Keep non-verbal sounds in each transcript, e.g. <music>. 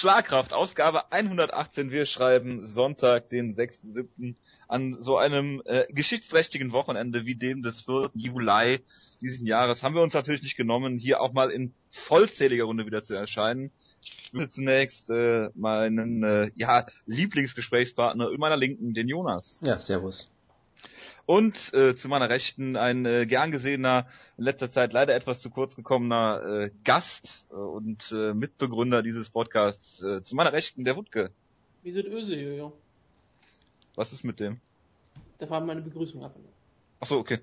Schlagkraft, Ausgabe 118. Wir schreiben Sonntag, den 6.7. an so einem äh, geschichtsträchtigen Wochenende wie dem des 4. Juli diesen Jahres haben wir uns natürlich nicht genommen, hier auch mal in vollzähliger Runde wieder zu erscheinen. Ich will zunächst äh, meinen äh, ja, Lieblingsgesprächspartner in meiner Linken, den Jonas. Ja, servus. Und äh, zu meiner Rechten ein äh, gern gesehener, in letzter Zeit leider etwas zu kurz gekommener äh, Gast äh, und äh, Mitbegründer dieses Podcasts. Äh, zu meiner Rechten der Wutke. Wie sind Öse, Jojo? Was ist mit dem? Da war meine Begrüßung ab. Ach so, okay.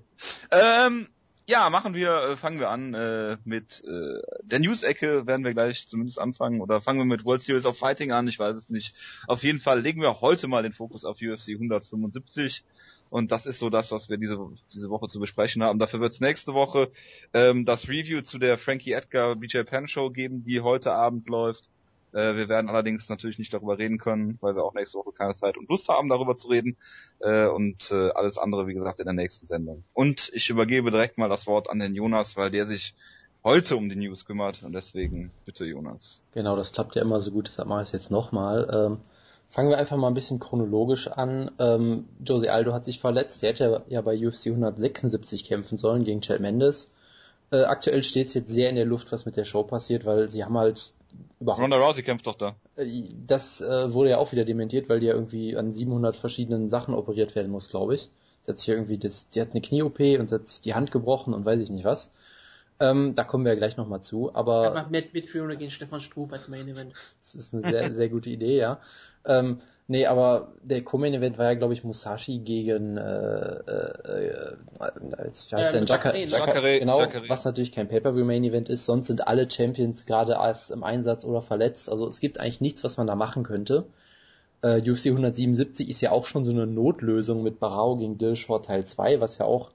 Ähm, ja, machen wir, äh, fangen wir an äh, mit äh, der News-Ecke, werden wir gleich zumindest anfangen. Oder fangen wir mit World Series of Fighting an, ich weiß es nicht. Auf jeden Fall legen wir heute mal den Fokus auf UFC 175. Und das ist so das, was wir diese, diese Woche zu besprechen haben. Dafür wird es nächste Woche ähm, das Review zu der Frankie Edgar BJ Penn Show geben, die heute Abend läuft. Äh, wir werden allerdings natürlich nicht darüber reden können, weil wir auch nächste Woche keine Zeit und Lust haben, darüber zu reden. Äh, und äh, alles andere, wie gesagt, in der nächsten Sendung. Und ich übergebe direkt mal das Wort an den Jonas, weil der sich heute um die News kümmert. Und deswegen bitte Jonas. Genau, das klappt ja immer so gut, deshalb mache ich es jetzt nochmal. Ähm Fangen wir einfach mal ein bisschen chronologisch an. Ähm, Jose Aldo hat sich verletzt. Er hätte ja bei UFC 176 kämpfen sollen gegen Chad Mendes. Äh, aktuell steht es jetzt sehr in der Luft, was mit der Show passiert, weil sie haben halt überhaupt... Ronda Rousey kämpft doch da. Äh, das äh, wurde ja auch wieder dementiert, weil die ja irgendwie an 700 verschiedenen Sachen operiert werden muss, glaube ich. Sie hat sich irgendwie das, die hat eine Knie-OP und sie hat sich die Hand gebrochen und weiß ich nicht was. Ähm, da kommen wir ja gleich nochmal zu, aber... Einfach Matt Mitführer gegen Stefan Struf als Main Event. Das ist eine sehr, sehr gute Idee, ja. Ähm, nee, aber der Co-Main-Event war ja, glaube ich, Musashi gegen äh, äh, äh, als, wie heißt Ja, denn? Jacare, Jacare, Jacare, genau, Jacare. was natürlich kein Pay-Per-View-Main-Event ist, sonst sind alle Champions gerade erst im Einsatz oder verletzt, also es gibt eigentlich nichts, was man da machen könnte. Äh, UFC 177 ist ja auch schon so eine Notlösung mit Barao gegen Dillashaw Teil 2, was ja auch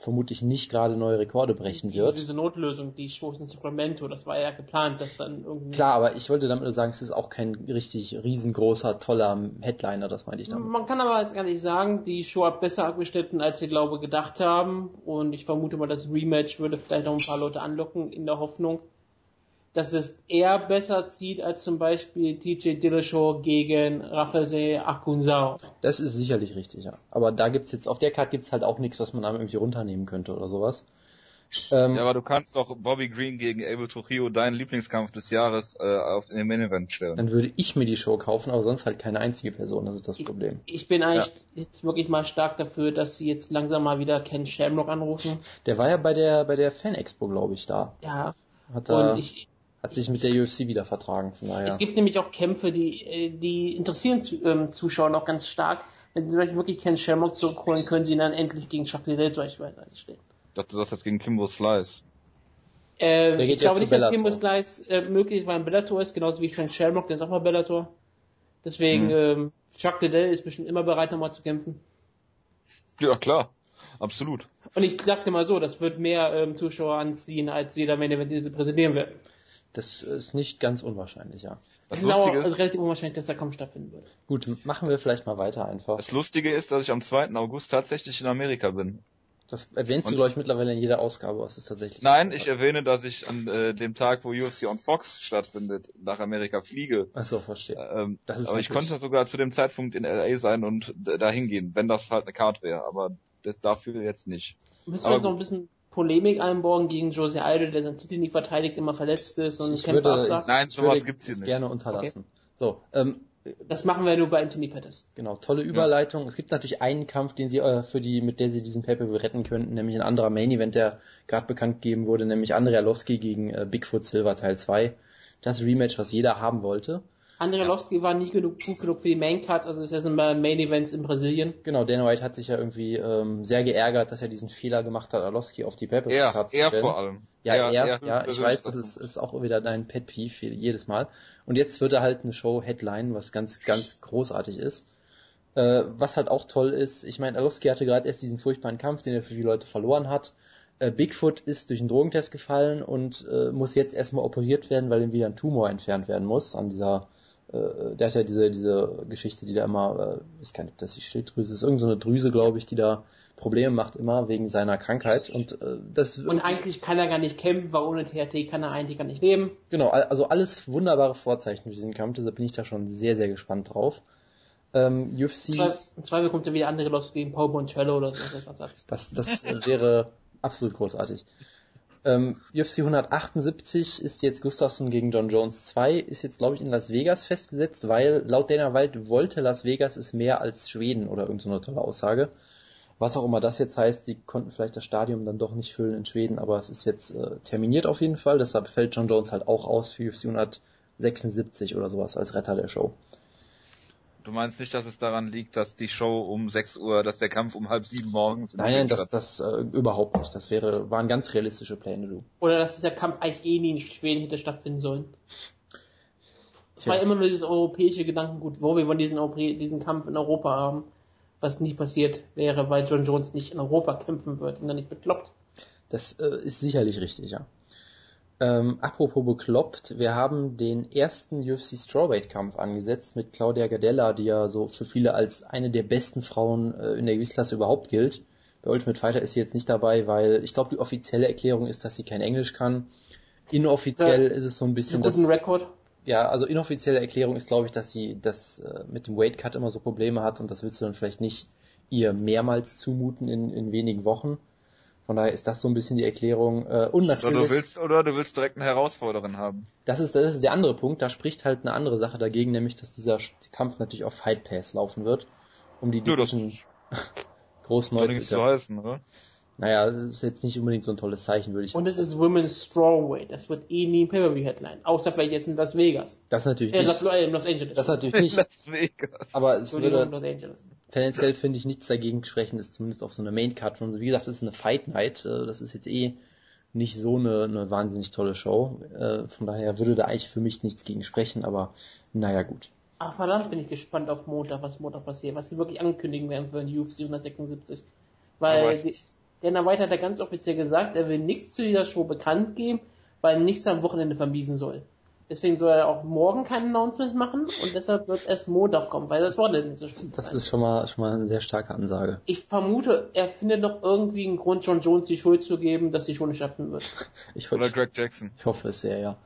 vermutlich nicht gerade neue Rekorde brechen wird. diese Notlösung, die in Sacramento, das war ja geplant, dass dann irgendwie... Klar, aber ich wollte damit nur sagen, es ist auch kein richtig riesengroßer, toller Headliner, das meinte ich damit. Man kann aber jetzt gar nicht sagen, die Show hat besser abgeschnitten, als sie glaube gedacht haben. Und ich vermute mal, das Rematch würde vielleicht noch ein paar Leute anlocken in der Hoffnung, dass es eher besser zieht als zum Beispiel TJ Dillashaw gegen Rafael Akunzao. Das ist sicherlich richtig, ja. Aber da gibt's jetzt, auf der Karte gibt's halt auch nichts, was man da irgendwie runternehmen könnte oder sowas. Ähm, Ja, aber du kannst doch Bobby Green gegen Abel Trujillo, deinen Lieblingskampf des Jahres, äh, auf in den Main Event stellen. dann würde ich mir die Show kaufen, aber sonst halt keine einzige Person, das ist das Problem. Ich bin eigentlich jetzt wirklich mal stark dafür, dass sie jetzt langsam mal wieder Ken Shamrock anrufen. Der war ja bei der, bei der Fan-Expo, glaube ich, da. Ja. Hat, er, Und ich, hat sich mit der UFC wieder vertragen, von daher. Es gibt nämlich auch Kämpfe, die, äh, die interessieren ähm, Zuschauer noch ganz stark. Wenn sie zum Beispiel wirklich Ken Shamrock zurückholen, können sie ihn dann endlich gegen Chuck Liddell zum Beispiel stellen. Ich dachte, du sagst jetzt gegen Kimbo Slice. Äh, Der geht ich glaube nicht, zu dass Bellator. Kimbo Slice äh, möglich ist, weil er ein Bellator ist, genauso wie Frank Shamrock, der ist auch mal Bellator. Deswegen, Mhm. ähm, Chuck Liddell ist bestimmt immer bereit, nochmal zu kämpfen. Ja, klar. Absolut. Und ich sagte mal so, das wird mehr ähm, Zuschauer anziehen, als jeder Main Event, den sie präsentieren wird. Das ist nicht ganz unwahrscheinlich, ja. Das Es ist Lustige aber ist, relativ unwahrscheinlich, dass er kaum stattfinden wird. Gut, machen wir vielleicht mal weiter einfach. das Lustige ist, dass ich am 2. August tatsächlich in Amerika bin. Das erwähnst du, Und- glaube ich, mittlerweile in jeder Ausgabe, was ist tatsächlich. Nein, ich erwähne, dass ich an äh, dem Tag, wo UFC on Fox stattfindet, nach Amerika fliege. Achso, verstehe. Ähm, Das ist aber ich natürlich- konnte sogar zu dem Zeitpunkt in LA sein und d- dahin gehen, wenn das halt eine Card wäre. Aber das dafür jetzt nicht. Müssen Aber wir jetzt noch ein bisschen Polemik einbauen gegen Jose Aldo, der seinen Titel nie verteidigt, immer verletzt ist und Ich Kämpfe würde- absagt. Nein, sowas würde gibt's hier nicht. gerne unterlassen. So, ähm, Das machen wir nur bei Anthony Pettis. Genau, tolle Überleitung. Es gibt natürlich einen Kampf, den sie äh, für die, mit der sie diesen Pay-Per-View retten könnten, nämlich ein anderer Main Event, der gerade bekannt gegeben wurde, nämlich Andrei Arlovski gegen äh, Bigfoot Silver Teil 2. Das Rematch, was jeder haben wollte. Andrei Lowski war nie genug, gut genug für die Main Card, also ist er sind bei Main Events in Brasilien. Genau, Dana White hat sich ja irgendwie ähm, sehr geärgert, dass er diesen Fehler gemacht hat, Arlovski auf die Er, Card zu er stellen. vor allem. Ja, er, ja, ich weiß, das ist, ist auch wieder dein Pet Peeve jedes Mal. Und jetzt wird er halt eine Show Headline, was ganz, ganz großartig ist. Äh, was halt auch toll ist, ich meine, Arlovski hatte gerade erst diesen furchtbaren Kampf, den er für viele Leute verloren hat. Äh, Bigfoot ist durch einen Drogentest gefallen und äh, muss jetzt erstmal operiert werden, weil ihm wieder ein Tumor entfernt werden muss an dieser äh, der hat ja diese, diese Geschichte, die da immer, äh, ich gar nicht, ob das die Schilddrüse ist, irgendeine so eine Drüse, glaube ich, die da Probleme macht immer wegen seiner Krankheit und äh, das Und eigentlich kann er gar nicht kämpfen, weil ohne THT kann er eigentlich gar nicht leben. genau also alles wunderbare Vorzeichen für diesen Kampf, deshalb bin ich da schon sehr sehr gespannt drauf. Ähm, UFC Im Zweifel kommt er wieder andere los gegen Paul Moncello oder so. Das, das wäre absolut großartig. Ähm, UFC 178 ist jetzt Gustafsson gegen John Jones 2, ist jetzt glaube ich in Las Vegas festgesetzt, weil laut Dana White wollte Las Vegas es mehr als Schweden oder irgendeine so tolle Aussage. Was auch immer das jetzt heißt, die konnten vielleicht das Stadion dann doch nicht füllen in Schweden, aber es ist jetzt äh, terminiert auf jeden Fall, deshalb fällt John Jones halt auch aus für UFC 176 oder sowas als Retter der Show. Du meinst nicht, dass es daran liegt, dass die Show um 6 Uhr, dass der Kampf um halb sieben morgens in Nein, nein, das, das äh, überhaupt nicht. Das wäre, waren ganz realistische Pläne, du. Oder dass dieser Kampf eigentlich eh nie in Schweden hätte stattfinden sollen. Es war immer nur dieses europäische Gedankengut, wo wir wollen diesen, Europä- diesen Kampf in Europa haben, was nie passiert wäre, weil John Jones nicht in Europa kämpfen wird und dann nicht bekloppt. Das äh, ist sicherlich richtig, ja. Ähm, apropos bekloppt, wir haben den ersten UFC Strawweight-Kampf angesetzt mit Claudia Gardella, die ja so für viele als eine der besten Frauen äh, in der Gewichtsklasse überhaupt gilt. Bei Ultimate Fighter ist sie jetzt nicht dabei, weil ich glaube, die offizielle Erklärung ist, dass sie kein Englisch kann. Inoffiziell ist es so ein bisschen, guten Rekord. ja, also inoffizielle Erklärung ist, glaube ich, dass sie das äh, mit dem Weight Cut immer so Probleme hat und das willst du dann vielleicht nicht ihr mehrmals zumuten in, in wenigen Wochen. Von daher ist das so ein bisschen die Erklärung. Äh, und Oder natürlich, du willst, oder du willst direkt eine Herausforderin haben. das ist, das ist der andere Punkt. Da spricht halt eine andere Sache dagegen, nämlich, dass dieser Kampf natürlich auf Fight Pass laufen wird, um die Division soll groß neu zu so heißen, oder? Naja, das ist jetzt nicht unbedingt so ein tolles Zeichen, würde ich Und es ist Women's Strawweight. Das wird eh nie ein Pay-Per-View-Headline. Außer vielleicht jetzt in Las Vegas. Das natürlich Äh, Las, nicht. äh, Los Angeles. Das natürlich nicht. Las Vegas. Aber es würde Los Angeles. tendenziell finde ich nichts dagegen sprechen, ist zumindest auf so eine Main Card schon. Wie gesagt, das ist eine Fight Night. äh, Das ist jetzt eh nicht so eine, eine wahnsinnig tolle Show. Äh, Von daher würde da eigentlich für mich nichts gegen sprechen, aber naja gut. Ach verdammt, bin ich gespannt auf Montag, was Montag passiert, was sie wirklich ankündigen werden für den UFC 176. Weil Die, Dana White hat ja ganz offiziell gesagt, er will nichts zu dieser Show bekannt geben, weil nichts am Wochenende vermiesen soll. Deswegen soll er auch morgen kein Announcement machen und deshalb wird erst Montag kommen, weil das Wochenende nicht so spät Das ist schon mal, schon mal eine sehr starke Ansage. Ich vermute, er findet noch irgendwie einen Grund, John Jones die Schuld zu geben, dass die Show nicht schaffen wird. <laughs> Ich, Oder Greg Jackson. ich hoffe es sehr, ja.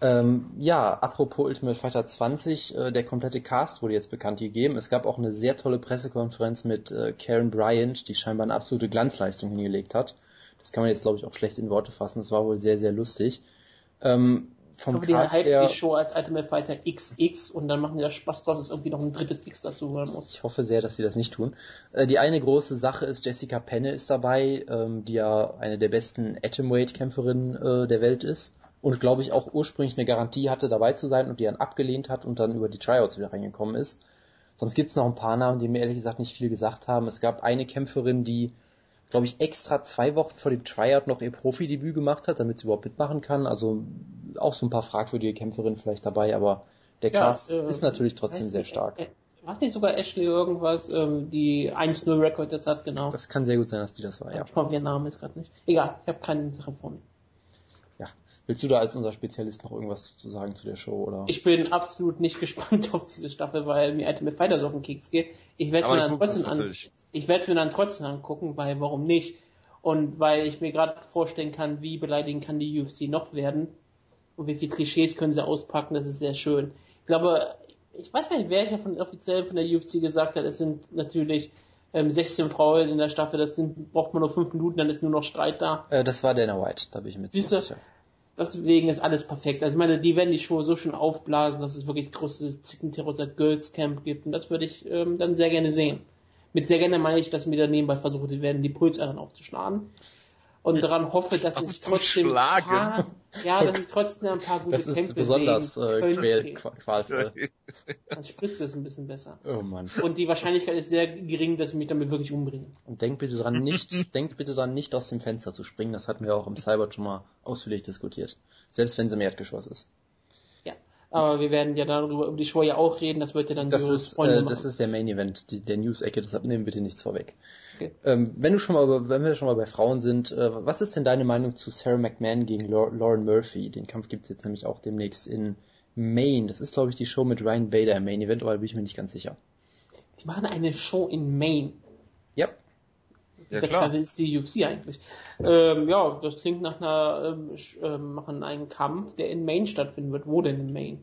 Ähm, ja, apropos Ultimate Fighter 20, äh, der komplette Cast wurde jetzt bekannt gegeben. Es gab auch eine sehr tolle Pressekonferenz mit äh, Karen Bryant, die scheinbar eine absolute Glanzleistung hingelegt hat. Das kann man jetzt, glaube ich, auch schlecht in Worte fassen. Das war wohl sehr, sehr lustig. Ähm, Ich vom hoffe, die Cast hypen her, die Show als Ultimate Fighter XX und dann machen die da Spaß drauf, dass irgendwie noch ein drittes X dazu hören muss. ich hoffe sehr, dass sie das nicht tun. Äh, die eine große Sache ist, Jessica Penne ist dabei, ähm, die ja eine der besten Atomweight-Kämpferinnen äh, der Welt ist. Und glaube ich auch ursprünglich eine Garantie hatte, dabei zu sein und die dann abgelehnt hat und dann über die Tryouts wieder reingekommen ist. Sonst gibt es noch ein paar Namen, die mir ehrlich gesagt nicht viel gesagt haben. Es gab eine Kämpferin, die, glaube ich, extra zwei Wochen vor dem Tryout noch ihr Profidebüt gemacht hat, damit sie überhaupt mitmachen kann. Also auch so ein paar fragwürdige Kämpferinnen vielleicht dabei, aber der Ja, Cast äh, ist natürlich trotzdem sehr stark. Äh, war nicht sogar Ashley irgendwas, ähm, die 1-0 Record jetzt hat, genau. Das kann sehr gut sein, dass die das war, ja. Ich hoffe, ihr Name ist gerade nicht. Egal, ich habe keine Sache vor mir. Willst du da als unser Spezialist noch irgendwas zu sagen zu der Show, oder? Ich bin absolut nicht <laughs> gespannt auf diese Staffel, weil mir Ultimate Fighters auf den Keks geht. Ich werde es mir dann trotzdem an, ich werde es mir dann trotzdem angucken, weil warum nicht? Und weil ich mir gerade vorstellen kann, wie beleidigend kann die UFC noch werden und wie viele Klischees können sie auspacken, das ist sehr schön. Ich glaube, ich weiß gar nicht, wer ja von offiziell von der UFC gesagt hat, es sind natürlich ähm, 16 Frauen in der Staffel, das sind, braucht man nur 5 Minuten, dann ist nur noch Streit da. Äh, das war Dana White, da bin ich mir sicher. Deswegen ist alles perfekt. Also ich meine, die werden die Show so schön aufblasen, dass es wirklich großes Zickenterror Girls Camp gibt und das würde ich ähm, dann sehr gerne sehen. Mit sehr gerne meine ich, dass mir da nebenbei versucht werden, die Pulsadern aufzuschlagen. Und daran hoffe, dass ich trotzdem ein Aufzuschlagen? paar, ja, dass ich trotzdem ein paar gute Das ist besonders sehen äh, könnte. quäl, qua- qualvoll. <laughs> Dann spritzt es ein bisschen besser. Oh Mann. Und die Wahrscheinlichkeit ist sehr gering, dass ich mich damit wirklich umbringe. Und denkt bitte dran, nicht, <laughs> denkt bitte dran, nicht aus dem Fenster zu springen. Das hatten wir auch im Cyber schon mal ausführlich diskutiert. Selbst wenn es im Erdgeschoss ist. Aber wir werden ja darüber, über die Show ja auch reden, das wird ja dann Das ist, äh, das ist der Main Event, die, der News-Ecke, deshalb nehmen bitte nichts vorweg. Okay. Ähm, wenn du schon mal, wenn wir schon mal bei Frauen sind, äh, was ist denn deine Meinung zu Sarah McMahon gegen Lau- Lauren Murphy? Den Kampf gibt's jetzt nämlich auch demnächst in Maine. Das ist, glaube ich, die Show mit Ryan Bader im Main Event, aber da bin ich mir nicht ganz sicher. Die machen eine Show in Maine. Ja, klar. Ist die UFC eigentlich. Ähm, ja, das klingt nach einer, ähm, ähm, machen einen Kampf, der in Maine stattfinden wird. Wo denn in Maine?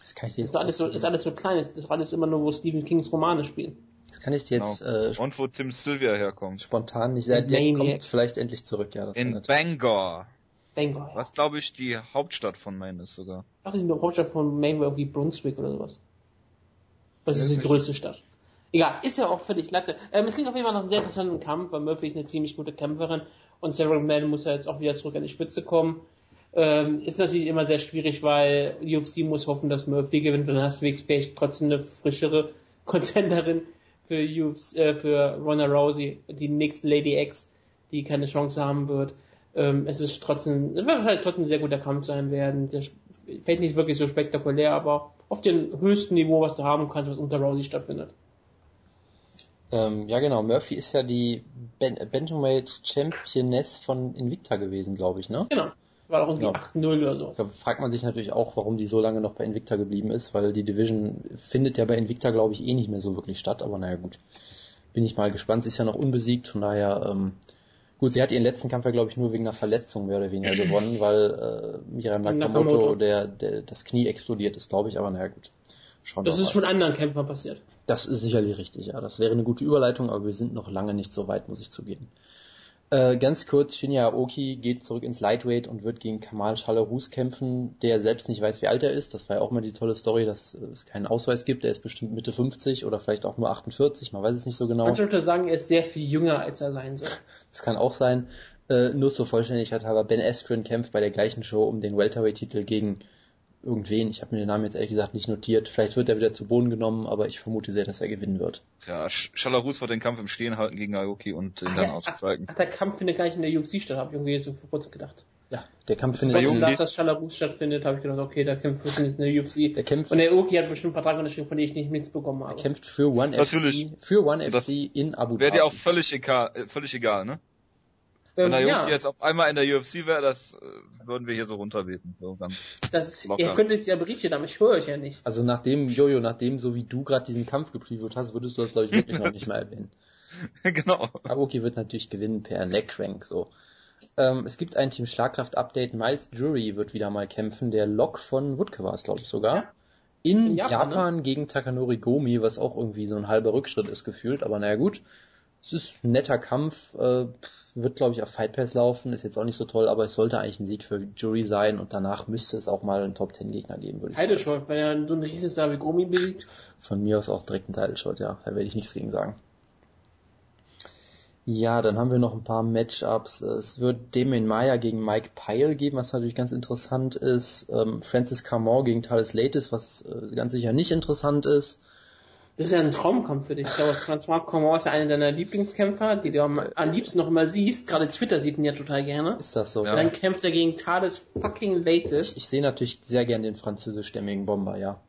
Das kann ich dir Ist jetzt, alles so, ist alles so klein, ist, ist alles immer nur, wo Stephen Kings Romane spielen. das kann ich dir jetzt äh, sp- Und wo Tim Sylvia herkommt. spontan nicht. Der Maniac. kommt vielleicht endlich zurück, ja. Das In Bangor. Bangor. Ja. Was glaube ich die Hauptstadt von Maine ist sogar. Ich dachte, die Hauptstadt von Maine wäre irgendwie Brunswick oder sowas. Das ist die größte Stadt. Egal, ist ja auch völlig latte. Ähm, es klingt auf jeden Fall nach einem sehr interessanten Kampf, weil Murphy ist eine ziemlich gute Kämpferin und Sarah McMahon muss ja jetzt auch wieder zurück an die Spitze kommen. Ähm, ist natürlich immer sehr schwierig, weil UFC muss hoffen, dass Murphy gewinnt, und dann hast du vielleicht trotzdem eine frischere <laughs> Contenderin für UFC, äh, für Ronda Rousey, die nächste Lady X, die keine Chance haben wird. Ähm, es ist trotzdem, es wird halt trotzdem ein sehr guter Kampf sein werden. Der fällt nicht wirklich so spektakulär, aber auf dem höchsten Niveau, was du haben kannst, was unter Rousey stattfindet. Ähm, ja, genau. Murphy ist ja die ben Bantamweight Championess von Invicta gewesen, glaube ich, ne? Genau. War doch irgendwie Ja. 8-0 oder so. Da fragt man sich natürlich auch, warum die so lange noch bei Invicta geblieben ist, weil die Division findet ja bei Invicta, glaube ich, eh nicht mehr so wirklich statt, aber naja, gut. Bin ich mal gespannt. Sie ist ja noch unbesiegt, von daher, ähm, gut, sie hat ihren letzten Kampf ja, glaube ich, nur wegen einer Verletzung mehr oder weniger <clears throat> gewonnen, weil äh, Miriam Nakamoto, Nakamoto. Der, der, das Knie explodiert ist, glaube ich, aber naja, gut. Schauen Das ist mal. schon anderen Kämpfern passiert. Das ist sicherlich richtig, ja. Das wäre eine gute Überleitung, aber wir sind noch lange nicht so weit, muss ich zugeben. Äh, ganz kurz, Shinya Aoki geht zurück ins Lightweight und wird gegen Kamal Chalerus kämpfen, der selbst nicht weiß, wie alt er ist. Das war ja auch mal die tolle Story, dass äh, es keinen Ausweis gibt. Er ist bestimmt Mitte 50 oder vielleicht auch nur 48, man weiß es nicht so genau. Manche Leute sagen, er ist sehr viel jünger, als er sein soll. <laughs> Das kann auch sein. Äh, nur zur Vollständigkeit halber, Ben Askren kämpft bei der gleichen Show um den Welterweight-Titel gegen irgendwen. Ich habe mir den Namen jetzt ehrlich gesagt nicht notiert. Vielleicht wird er wieder zu Boden genommen, aber ich vermute sehr, dass er gewinnen wird. Ja, Sch- Chalarus wird den Kampf im Stehen halten gegen Aoki und ihn Ach, dann ja, ausstreiken. Ach, der Kampf findet gar nicht in der UFC statt, habe ich irgendwie so vor kurzem gedacht. Ja, der Kampf findet Jungen, las, die- dass Chalarus stattfindet, habe ich gedacht, okay, der Kampf findet in der UFC. Der kämpft, Und der Oki hat bestimmt einen Vertrag unterschrieben, von dem ich nicht nichts bekommen habe. kämpft für One Natürlich. FC, für One Das FC in Abu Wäre Dhabi. dir auch völlig egal, äh, völlig egal, ne? Ähm, Wenn Aoki ja, jetzt auf einmal in der UFC wäre, das äh, würden wir hier so runterbeten. So ganz. das ist, locker. ihr könnt es ja berichten, aber ich höre euch ja nicht. Also nachdem, Jojo, nachdem so wie du gerade diesen Kampf gepreviewt hast, würdest du das glaube ich wirklich noch nicht mal erwähnen. <laughs> genau. Aoki wird natürlich gewinnen per Leg Rank so. Ähm, es gibt ein Team Schlagkraft Update. Miles Jury wird wieder mal kämpfen. Der Lock von Wutke war es glaube ich sogar. In, In Japan, Japan, gegen Takanori Gomi, was auch irgendwie so ein halber Rückschritt ist gefühlt, aber naja gut. Es ist ein netter Kampf, äh, wird glaube ich auf Fight Pass laufen, ist jetzt auch nicht so toll, aber es sollte eigentlich ein Sieg für Jury sein und danach müsste es auch mal einen Top 10 Gegner geben, würde ich sagen. Heidescholt, wenn er so einen Riesenstar wie Gomi besiegt. Von mir aus auch direkt ein Title Shot, ja. Da werde ich nichts gegen sagen. Ja, dann haben wir noch ein paar Matchups. Es wird Damien Maya gegen Mike Pyle geben, was natürlich ganz interessant ist. Ähm, Francis Camon gegen Thales Latis, was äh, ganz sicher nicht interessant ist. Das ist ja ein Traumkampf für dich. Ich glaube, François Coman ist ja einer deiner Lieblingskämpfer, die du am, am liebsten noch immer siehst. Gerade Twitter sieht ihn ja total gerne. Ist das so? Ja. Und dann kämpft er gegen Thales fucking Latest. Ich sehe natürlich sehr gern den französischstämmigen Bomber, ja.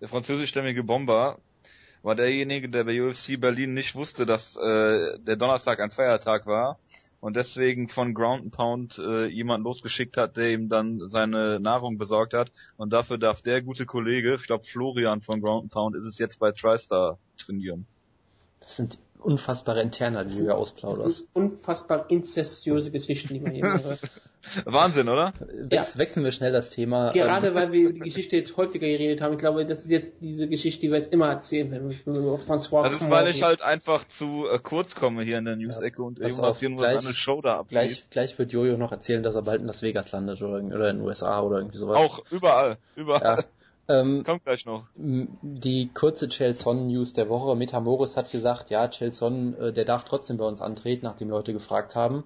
Der französischstämmige Bomber war derjenige, der bei UFC Berlin nicht wusste, dass äh, der Donnerstag ein Feiertag war und deswegen von Ground and Pound äh, jemand losgeschickt hat, der ihm dann seine Nahrung besorgt hat und dafür darf der gute Kollege, ich glaube Florian von Ground and Pound, ist es jetzt bei TriStar trainieren. Das sind unfassbare Interner, die du hier Das ausplauderst. sind unfassbar inzestiöse Geschichten, die man hier <laughs> hört. Wahnsinn, oder? Wex Wechseln wir schnell das Thema. Gerade Ähm, weil wir die Geschichte jetzt häufiger geredet haben. Ich glaube, das ist jetzt diese Geschichte, die wir jetzt immer erzählen werden. Über François Das ist, weil ich halt einfach zu äh, kurz komme hier in der News-Ecke und pass irgendwas nur gleich- seine Show da abzieht. gleich, gleich wird Jojo noch erzählen, dass er bald in Las Vegas landet oder, oder in den USA oder irgendwie sowas. Auch überall, überall. Ja. Ähm, Kommt gleich noch. die kurze Chelson News der Woche. Metamoris hat gesagt, ja, Chelson, äh, der darf trotzdem bei uns antreten, nachdem Leute gefragt haben,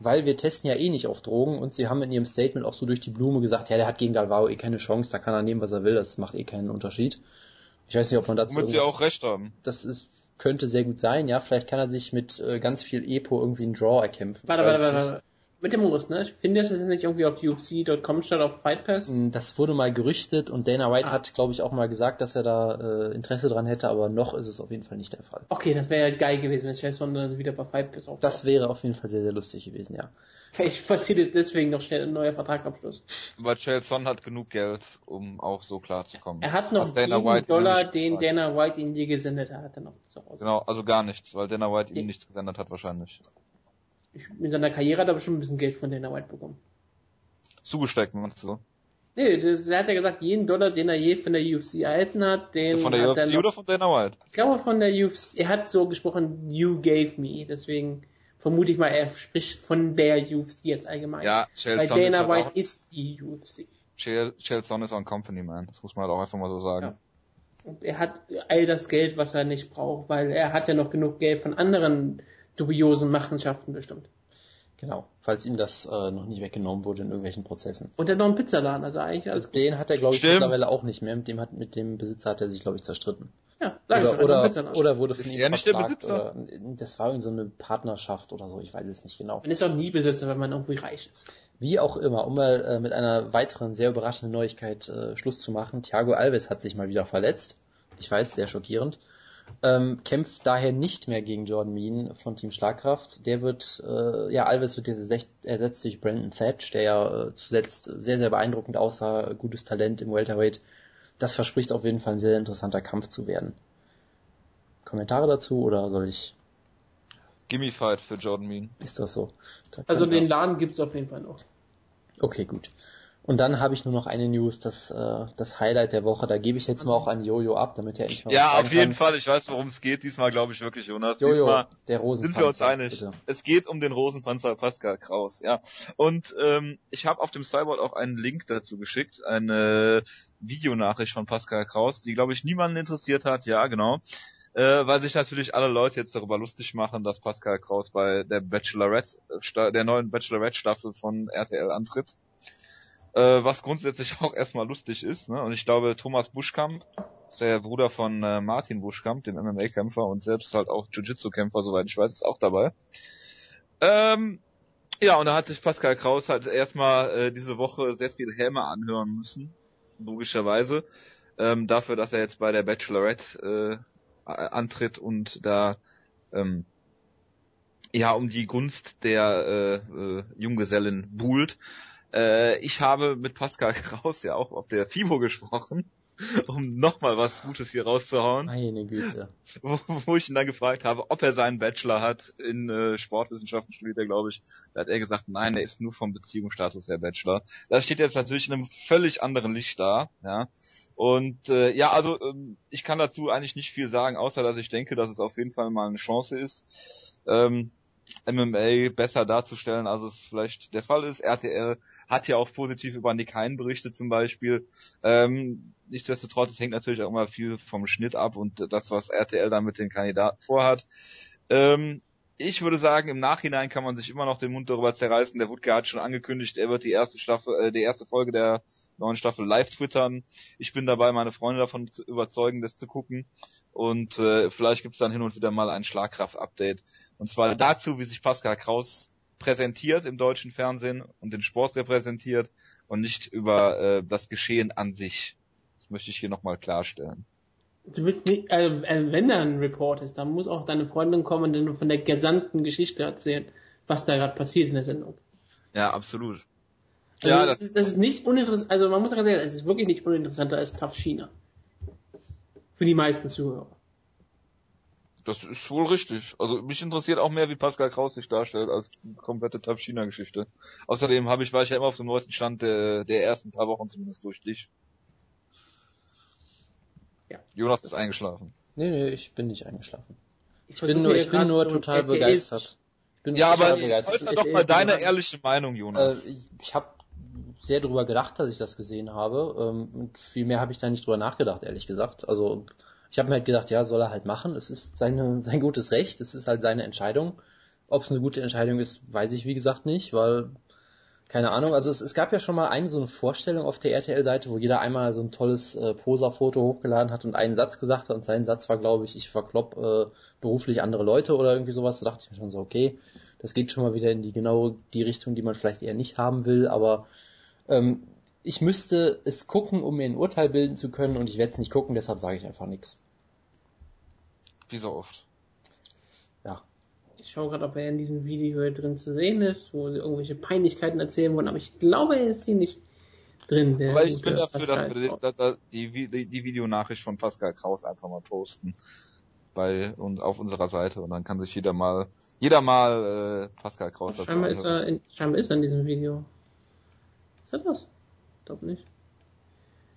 weil wir testen ja eh nicht auf Drogen und sie haben in ihrem Statement auch so durch die Blume gesagt, ja, der hat gegen Galvao eh keine Chance, da kann er nehmen, was er will, das macht eh keinen Unterschied. Ich weiß nicht, ob man dazu Womit sie auch recht haben. das ist, könnte sehr gut sein, ja, vielleicht kann er sich mit äh, ganz viel Epo irgendwie einen Draw erkämpfen. Warte, warte, warte, warte. Mit dem Modus, ne? Ich finde, das ist nicht irgendwie auf UFC.com statt auf Fight Pass. Mm, Das wurde mal gerüchtet und Dana White Ah. hat, glaube ich, auch mal gesagt, dass er da äh, Interesse dran hätte, aber noch ist es auf jeden Fall nicht der Fall. Okay, das wäre ja geil gewesen, wenn Jason dann wieder bei Fight Pass auftaucht. Das wäre auf jeden Fall sehr, sehr lustig gewesen, ja. <laughs> Vielleicht passiert es deswegen noch schnell ein neuer Vertragsabschluss. Aber Chelson hat genug Geld, um auch so klar zu kommen. Er hat noch Hat Dana jeden White ihm Dollar, den. Dana White ihm je gesendet hat, hat er noch zu Hause. Genau, also gar nichts, weil Dana White ihm nichts gesendet hat wahrscheinlich. Ich, in seiner Karriere hat er bestimmt ein bisschen Geld von Dana White bekommen. Zugesteckt, meinst du? Nee, er hat ja gesagt, jeden Dollar, den er je von der UFC erhalten hat, den Von der er UFC oder von Dana White? Ich glaube von der UFC, er hat so gesprochen, you gave me, deswegen vermute ich mal, er spricht von der UFC jetzt allgemein. Ja, Weil Chelson ist, Dana halt White auch, ist die UFC. Chel- Chelson ist ein Company Man. Das muss man halt auch einfach mal so sagen. Ja. Und er hat all das Geld, was er nicht braucht, weil er hat ja noch genug Geld von anderen dubiosen Machenschaften bestimmt. Genau. Falls ihm das äh, noch nicht weggenommen wurde in irgendwelchen Prozessen. Und er hat noch einen Pizzaladen, also eigentlich gut. Den hat er, glaube ich, mittlerweile auch nicht mehr. Mit dem, hat, mit dem Besitzer hat er sich, glaube ich, zerstritten. Ja, ich Oder, er oder, oder wurde von Ist ihm er nicht der Besitzer? Oder, das war irgend so eine Partnerschaft oder so, ich weiß es nicht genau. Man ist auch nie Besitzer, wenn man irgendwie reich ist. Wie auch immer, um mal äh, mit einer weiteren sehr überraschenden Neuigkeit äh, Schluss zu machen. Thiago Alves hat sich mal wieder verletzt. Ich weiß, sehr schockierend. Ähm, kämpft daher nicht mehr gegen Jordan Mean von Team Schlagkraft. Der wird, äh, ja, Alves wird jetzt ersetzt, durch Brandon Thatch, der ja äh, zuletzt sehr, sehr beeindruckend aussah, gutes Talent im Welterweight. Das verspricht auf jeden Fall ein sehr interessanter Kampf zu werden. Kommentare dazu oder soll ich, Gimme Fight für Jordan Mean. ist das so? Da Also den Laden gibt's auf jeden Fall noch. Okay, gut. Und dann habe ich nur noch eine News, das, äh, das Highlight der Woche. Da gebe ich jetzt mal auch an Jojo ab, damit er endlich mal Ja, auf jeden kann. Fall. Ich weiß, worum es geht. Diesmal glaube ich wirklich, Jonas. Jojo, Diesmal der Rosenpanzer. sind wir uns einig. bitte. Es geht um den Rosenpanzer Pascal Kraus, ja. Und ähm, ich habe auf dem Cyborg auch einen Link dazu geschickt, eine Videonachricht von Pascal Kraus, die glaube ich niemanden interessiert hat, ja genau. Äh, weil sich natürlich alle Leute jetzt darüber lustig machen, dass Pascal Kraus bei der Bachelorette, äh, der neuen Bachelorette Staffel von RTL antritt. Äh, was grundsätzlich <laughs> auch erstmal lustig ist, ne? Und ich glaube, Thomas Buschkamp, ist der Bruder von äh, Martin Buschkamp, dem MMA-Kämpfer und selbst halt auch Jiu-Jitsu-Kämpfer, soweit ich weiß, ist auch dabei. Ähm, ja, und da hat sich Pascal Kraus halt erstmal äh, diese Woche sehr viel Häme anhören müssen, logischerweise, ähm, dafür, dass er jetzt bei der Bachelorette äh, antritt und da ähm, ja um die Gunst der äh, äh, Junggesellin buhlt. Äh, ich habe mit Pascal <laughs> Kraus ja auch auf der FIBO gesprochen, um nochmal was Gutes hier rauszuhauen Meine Güte. wo, wo ich ihn dann gefragt habe, ob er seinen Bachelor hat in äh, Sportwissenschaften studiert er, glaube ich. Da hat er gesagt, nein, er ist nur vom Beziehungsstatus her Bachelor. Das steht jetzt natürlich in einem völlig anderen Licht da, ja. Und äh, ja, also ähm, ich kann dazu eigentlich nicht viel sagen, außer dass ich denke, dass es auf jeden Fall mal eine Chance ist, ähm, MMA besser darzustellen, als es vielleicht der Fall ist. RTL hat ja auch positiv über Nick Hein berichtet zum Beispiel. Ähm, nichtsdestotrotz, es hängt natürlich auch immer viel vom Schnitt ab und das, was RTL dann mit den Kandidaten vorhat. Ähm, ich würde sagen, im Nachhinein kann man sich immer noch den Mund darüber zerreißen. Der Wutke hat schon angekündigt, er wird die erste Staffel, äh, die erste Folge der neuen Staffel live twittern. Ich bin dabei, meine Freunde davon zu überzeugen, das zu gucken. Und äh, vielleicht gibt es dann hin und wieder mal ein Schlagkraft-Update. Und zwar dazu, wie sich Pascal Kraus präsentiert im deutschen Fernsehen und den Sport repräsentiert und nicht über äh, das Geschehen an sich. Das möchte ich hier nochmal klarstellen. Du willst nicht, äh, wenn da ein Report ist, dann muss auch deine Freundin kommen und von der gesamten Geschichte erzählen, was da gerade passiert in der Sendung. Ja, absolut. Also ja, das, das, ist, das ist nicht uninteressant, also man muss sagen, es ist wirklich nicht uninteressanter als Tough China. Für die meisten Zuhörer. das ist wohl richtig. Also mich interessiert auch mehr, wie Pascal Kraus sich darstellt, als die komplette Tough China-Geschichte. Außerdem habe ich, war ich ja immer auf dem neuesten Stand der, der ersten paar Wochen zumindest durch dich. Ja. Jonas ist eingeschlafen. Nee, nee, ich bin nicht eingeschlafen. Ich bin nur, ich bin nur total begeistert. Ich bin Ja, total aber begeistert. äußere doch mal deine ehrliche Meinung, Jonas. Äh, ich ich habe sehr drüber gedacht, dass ich das gesehen habe. Ähm, viel mehr habe ich da nicht drüber nachgedacht, ehrlich gesagt. Also ich habe mir halt gedacht, ja, soll er halt machen. Es ist seine, <laughs> sein gutes Recht, es ist halt seine Entscheidung. Ob es eine gute Entscheidung ist, weiß ich wie gesagt nicht, weil Keine Ahnung, also es, es gab ja schon mal eine so eine Vorstellung auf der RTL-Seite, wo jeder einmal so ein tolles äh, Poser-Foto hochgeladen hat und einen Satz gesagt hat und sein Satz war, glaube ich, ich verklopp äh, beruflich andere Leute oder irgendwie sowas. Da dachte ich mir schon so, okay, das geht schon mal wieder in die genau die Richtung, die man vielleicht eher nicht haben will, aber ähm, ich müsste es gucken, um mir ein Urteil bilden zu können und ich werde es nicht gucken, deshalb sage ich einfach nichts. Wie so oft. Ja. Ich schaue gerade, ob er in diesem Video drin zu sehen ist, wo sie irgendwelche Peinlichkeiten erzählen wollen, aber ich glaube, er ist hier nicht drin. Der Aber ich bin dafür, dass wir die, die, die, die Videonachricht von Pascal Kraus einfach mal posten. Bei und auf unserer Seite und dann kann sich jeder mal jeder mal äh, Pascal Kraus dazu Scheinbar ist, er in, scheinbar ist er in diesem Video. Ist er das? Ich glaube nicht.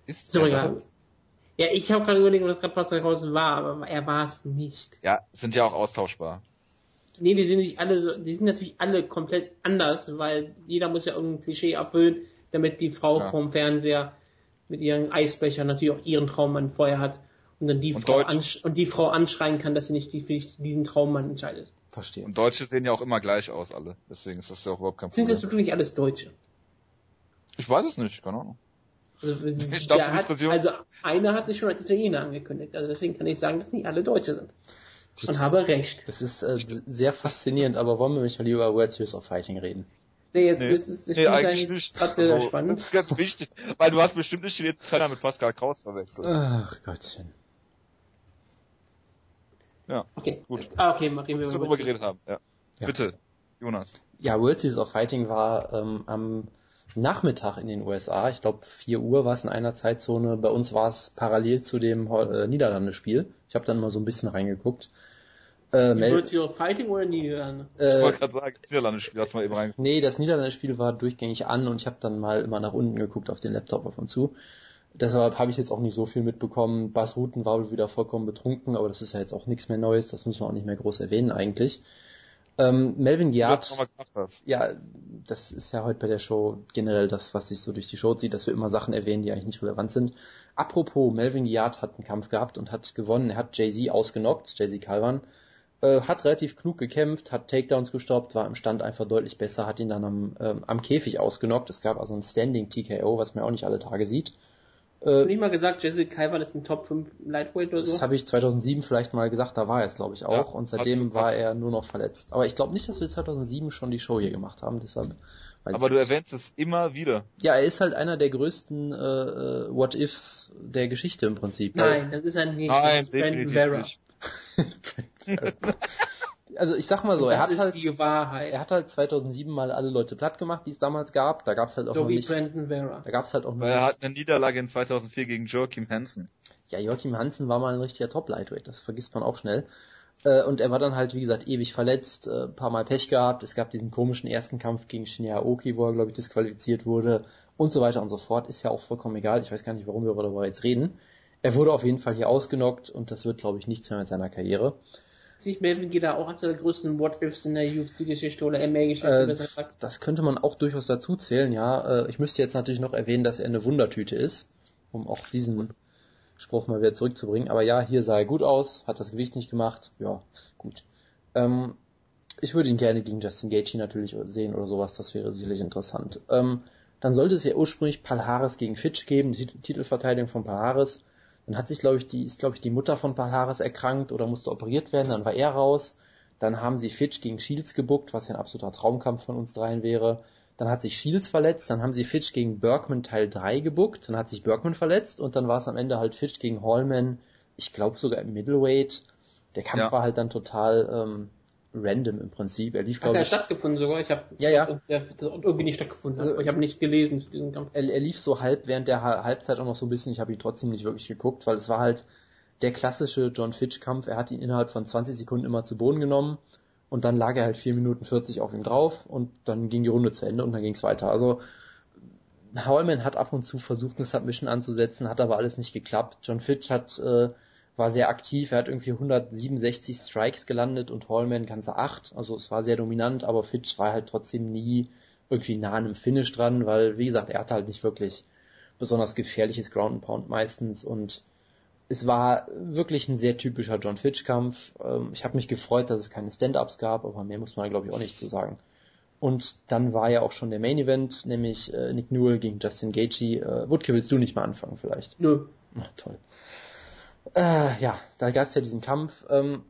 Ist Ist das? Ja, ich habe gerade überlegt, ob das gerade Pascal war, aber er war es nicht. Ja, sind ja auch austauschbar. Nee, die sind nicht alle so, die sind natürlich alle komplett anders, weil jeder muss ja irgendein Klischee erfüllen, damit die Frau Ja. vorm Fernseher mit ihren Eisbecher natürlich auch ihren Traummann vorher hat und dann die Und Frau ansch und die Frau anschreien kann, dass sie nicht die, für diesen Traummann entscheidet. Verstehe. Und Deutsche sehen ja auch immer gleich aus alle. Deswegen ist das ja auch überhaupt kein Sind Problem. das wirklich alles Deutsche? Ich weiß es nicht, keine Ahnung. Also, <laughs> Ich glaub, hat, also einer hat sich schon als Italiener angekündigt, also deswegen kann ich sagen, dass nicht alle Deutsche sind. Und habe recht. Das ist äh, sehr faszinierend, aber wollen wir nicht mal lieber über World Series of Fighting reden? Nee, jetzt Nee, ist es das nee, eigentlich eigentlich nicht. gerade sehr Also, spannend. Das ist ganz wichtig, weil du hast bestimmt nicht die Zeit mit Pascal Kraus verwechselt. Ach Gottchen. Ja, Okay. gut. Ah, okay, machen wir über darüber geredet haben. Ja. Ja. Bitte, Jonas. Ja, World Series of Fighting war ähm, am Nachmittag in den USA. Ich glaube, 4 Uhr war es in einer Zeitzone. Bei uns war es parallel zu dem äh, Niederlande-Spiel. Ich habe dann mal so ein bisschen reingeguckt. Äh, Mel Series of Fighting oder Niederlande? Ich äh, wollte gerade sagen, Niederlande-Spiel, hast du mal eben rein. Nee, das Niederlande-Spiel war durchgängig an und ich habe dann mal immer nach unten geguckt auf den Laptop ab und zu. Deshalb habe ich jetzt auch nicht so viel mitbekommen. Bas Rutten war wohl wieder vollkommen betrunken, aber das ist ja jetzt auch nichts mehr Neues. Das müssen wir auch nicht mehr groß erwähnen eigentlich. Ähm, Melvin hast. ja, das ist ja heute bei der Show generell das, was sich so durch die Show zieht, dass wir immer Sachen erwähnen, die eigentlich nicht relevant sind. Apropos, Melvin Giard hat einen Kampf gehabt und hat gewonnen. Er hat Jay-Z ausgenockt, Jay-Z Calvan. Äh, hat relativ klug gekämpft, hat Takedowns gestoppt, war im Stand einfach deutlich besser, hat ihn dann am, ähm, am Käfig ausgenockt. Es gab also ein Standing TKO, was man auch nicht alle Tage sieht. Äh, nicht mal gesagt, Jesse Kyvan ist ein Top 5 Lightweight oder so? das habe ich 2007 vielleicht mal gesagt, da war er es glaube ich auch Ja, und seitdem war er nur noch verletzt. Aber ich glaube nicht, dass wir 2007 schon die Show hier gemacht haben, deshalb. weiß Aber ich du nicht. erwähnst es immer wieder. Ja, er ist halt einer der größten äh, äh, What-Ifs der Geschichte im Prinzip. Nein, das ist ein nicht. Nein, das ist Brandon definitiv Vera. nicht. <laughs> <laughs> Also ich sag mal so, er hat halt die Wahrheit. er hat halt 2007 mal alle Leute platt gemacht, die es damals gab. Da gab's halt auch so noch wie nicht, Brandon Vera. da gab's halt auch noch er nicht. hat eine Niederlage in 2004 gegen Joachim Hansen. Ja, Joachim Hansen war mal ein richtiger Top-Lightweight, das vergisst man auch schnell. Äh, Und er war dann halt, wie gesagt, ewig verletzt, äh, ein paar Mal Pech gehabt. Es gab diesen komischen ersten Kampf gegen Shinya Aoki, wo er, glaube ich, disqualifiziert wurde und so weiter und so fort. Ist ja auch vollkommen egal. Ich weiß gar nicht, warum wir darüber jetzt reden. Er wurde auf jeden Fall hier ausgenockt und das wird, glaube ich, nichts mehr mit seiner Karriere. Ist nicht Melvin Gida auch als der größten What-Ifs in der UFC-Geschichte oder MMA-Geschichte, Äh? Das könnte man auch durchaus dazu zählen, ja. Äh, Ich müsste jetzt natürlich noch erwähnen, dass er eine Wundertüte ist, um auch diesen Spruch mal wieder zurückzubringen. Aber ja, hier sah er gut aus, hat das Gewicht nicht gemacht. Ja, gut. Ähm, ich würde ihn gerne gegen Justin Gaethje natürlich sehen oder sowas, das wäre sicherlich interessant. Ähm, dann sollte es ja ursprünglich Palhares gegen Fitch geben, die Tit- Titelverteidigung von Palhares. Dann hat sich, glaube ich, die, ist, glaube ich, die Mutter von Palhares erkrankt oder musste operiert werden, dann war er raus. Dann haben sie Fitch gegen Shields gebuckt, was ja ein absoluter Traumkampf von uns dreien wäre. Dann hat sich Shields verletzt, dann haben sie Fitch gegen Bergman Teil 3 gebuckt, dann hat sich Bergman verletzt und dann war es am Ende halt Fitch gegen Hallman, ich glaube sogar im Middleweight. Der Kampf Ja. war halt dann total ähm, random im Prinzip. Er lief, Hat glaube er ich, stattgefunden sogar? Ich habe Ja, ja. Das irgendwie nicht stattgefunden. Also- aber ich habe nicht gelesen zu diesem Kampf. er, er lief so halb während der Ha- Halbzeit auch noch so ein bisschen. Ich habe ihn trotzdem nicht wirklich geguckt, weil es war halt der klassische John Fitch-Kampf. Er hat ihn innerhalb von 20 Sekunden immer zu Boden genommen und dann lag er halt 4 Minuten 40 auf ihm drauf und dann ging die Runde zu Ende und dann ging es weiter. Also Hallman hat ab und zu versucht, eine Submission anzusetzen, hat aber alles nicht geklappt. John Fitch hat äh, war sehr aktiv, er hat irgendwie 167 Strikes gelandet und Hallman ganze 8. Also es war sehr dominant, aber Fitch war halt trotzdem nie irgendwie nah an einem Finish dran, weil, wie gesagt, er hatte halt nicht wirklich besonders gefährliches Ground and Pound meistens und es war wirklich ein sehr typischer John Fitch-Kampf. Ähm, ich habe mich gefreut, dass es keine Stand-Ups gab, aber mehr muss man, glaube ich, auch nicht zu sagen. Und dann war ja auch schon der Main Event, nämlich äh, Nick Newell gegen Justin Gaethje. Äh, Wutke, willst du nicht mal anfangen vielleicht? Nö. Ach, toll. Äh, ja, da gab es ja diesen Kampf. Ähm,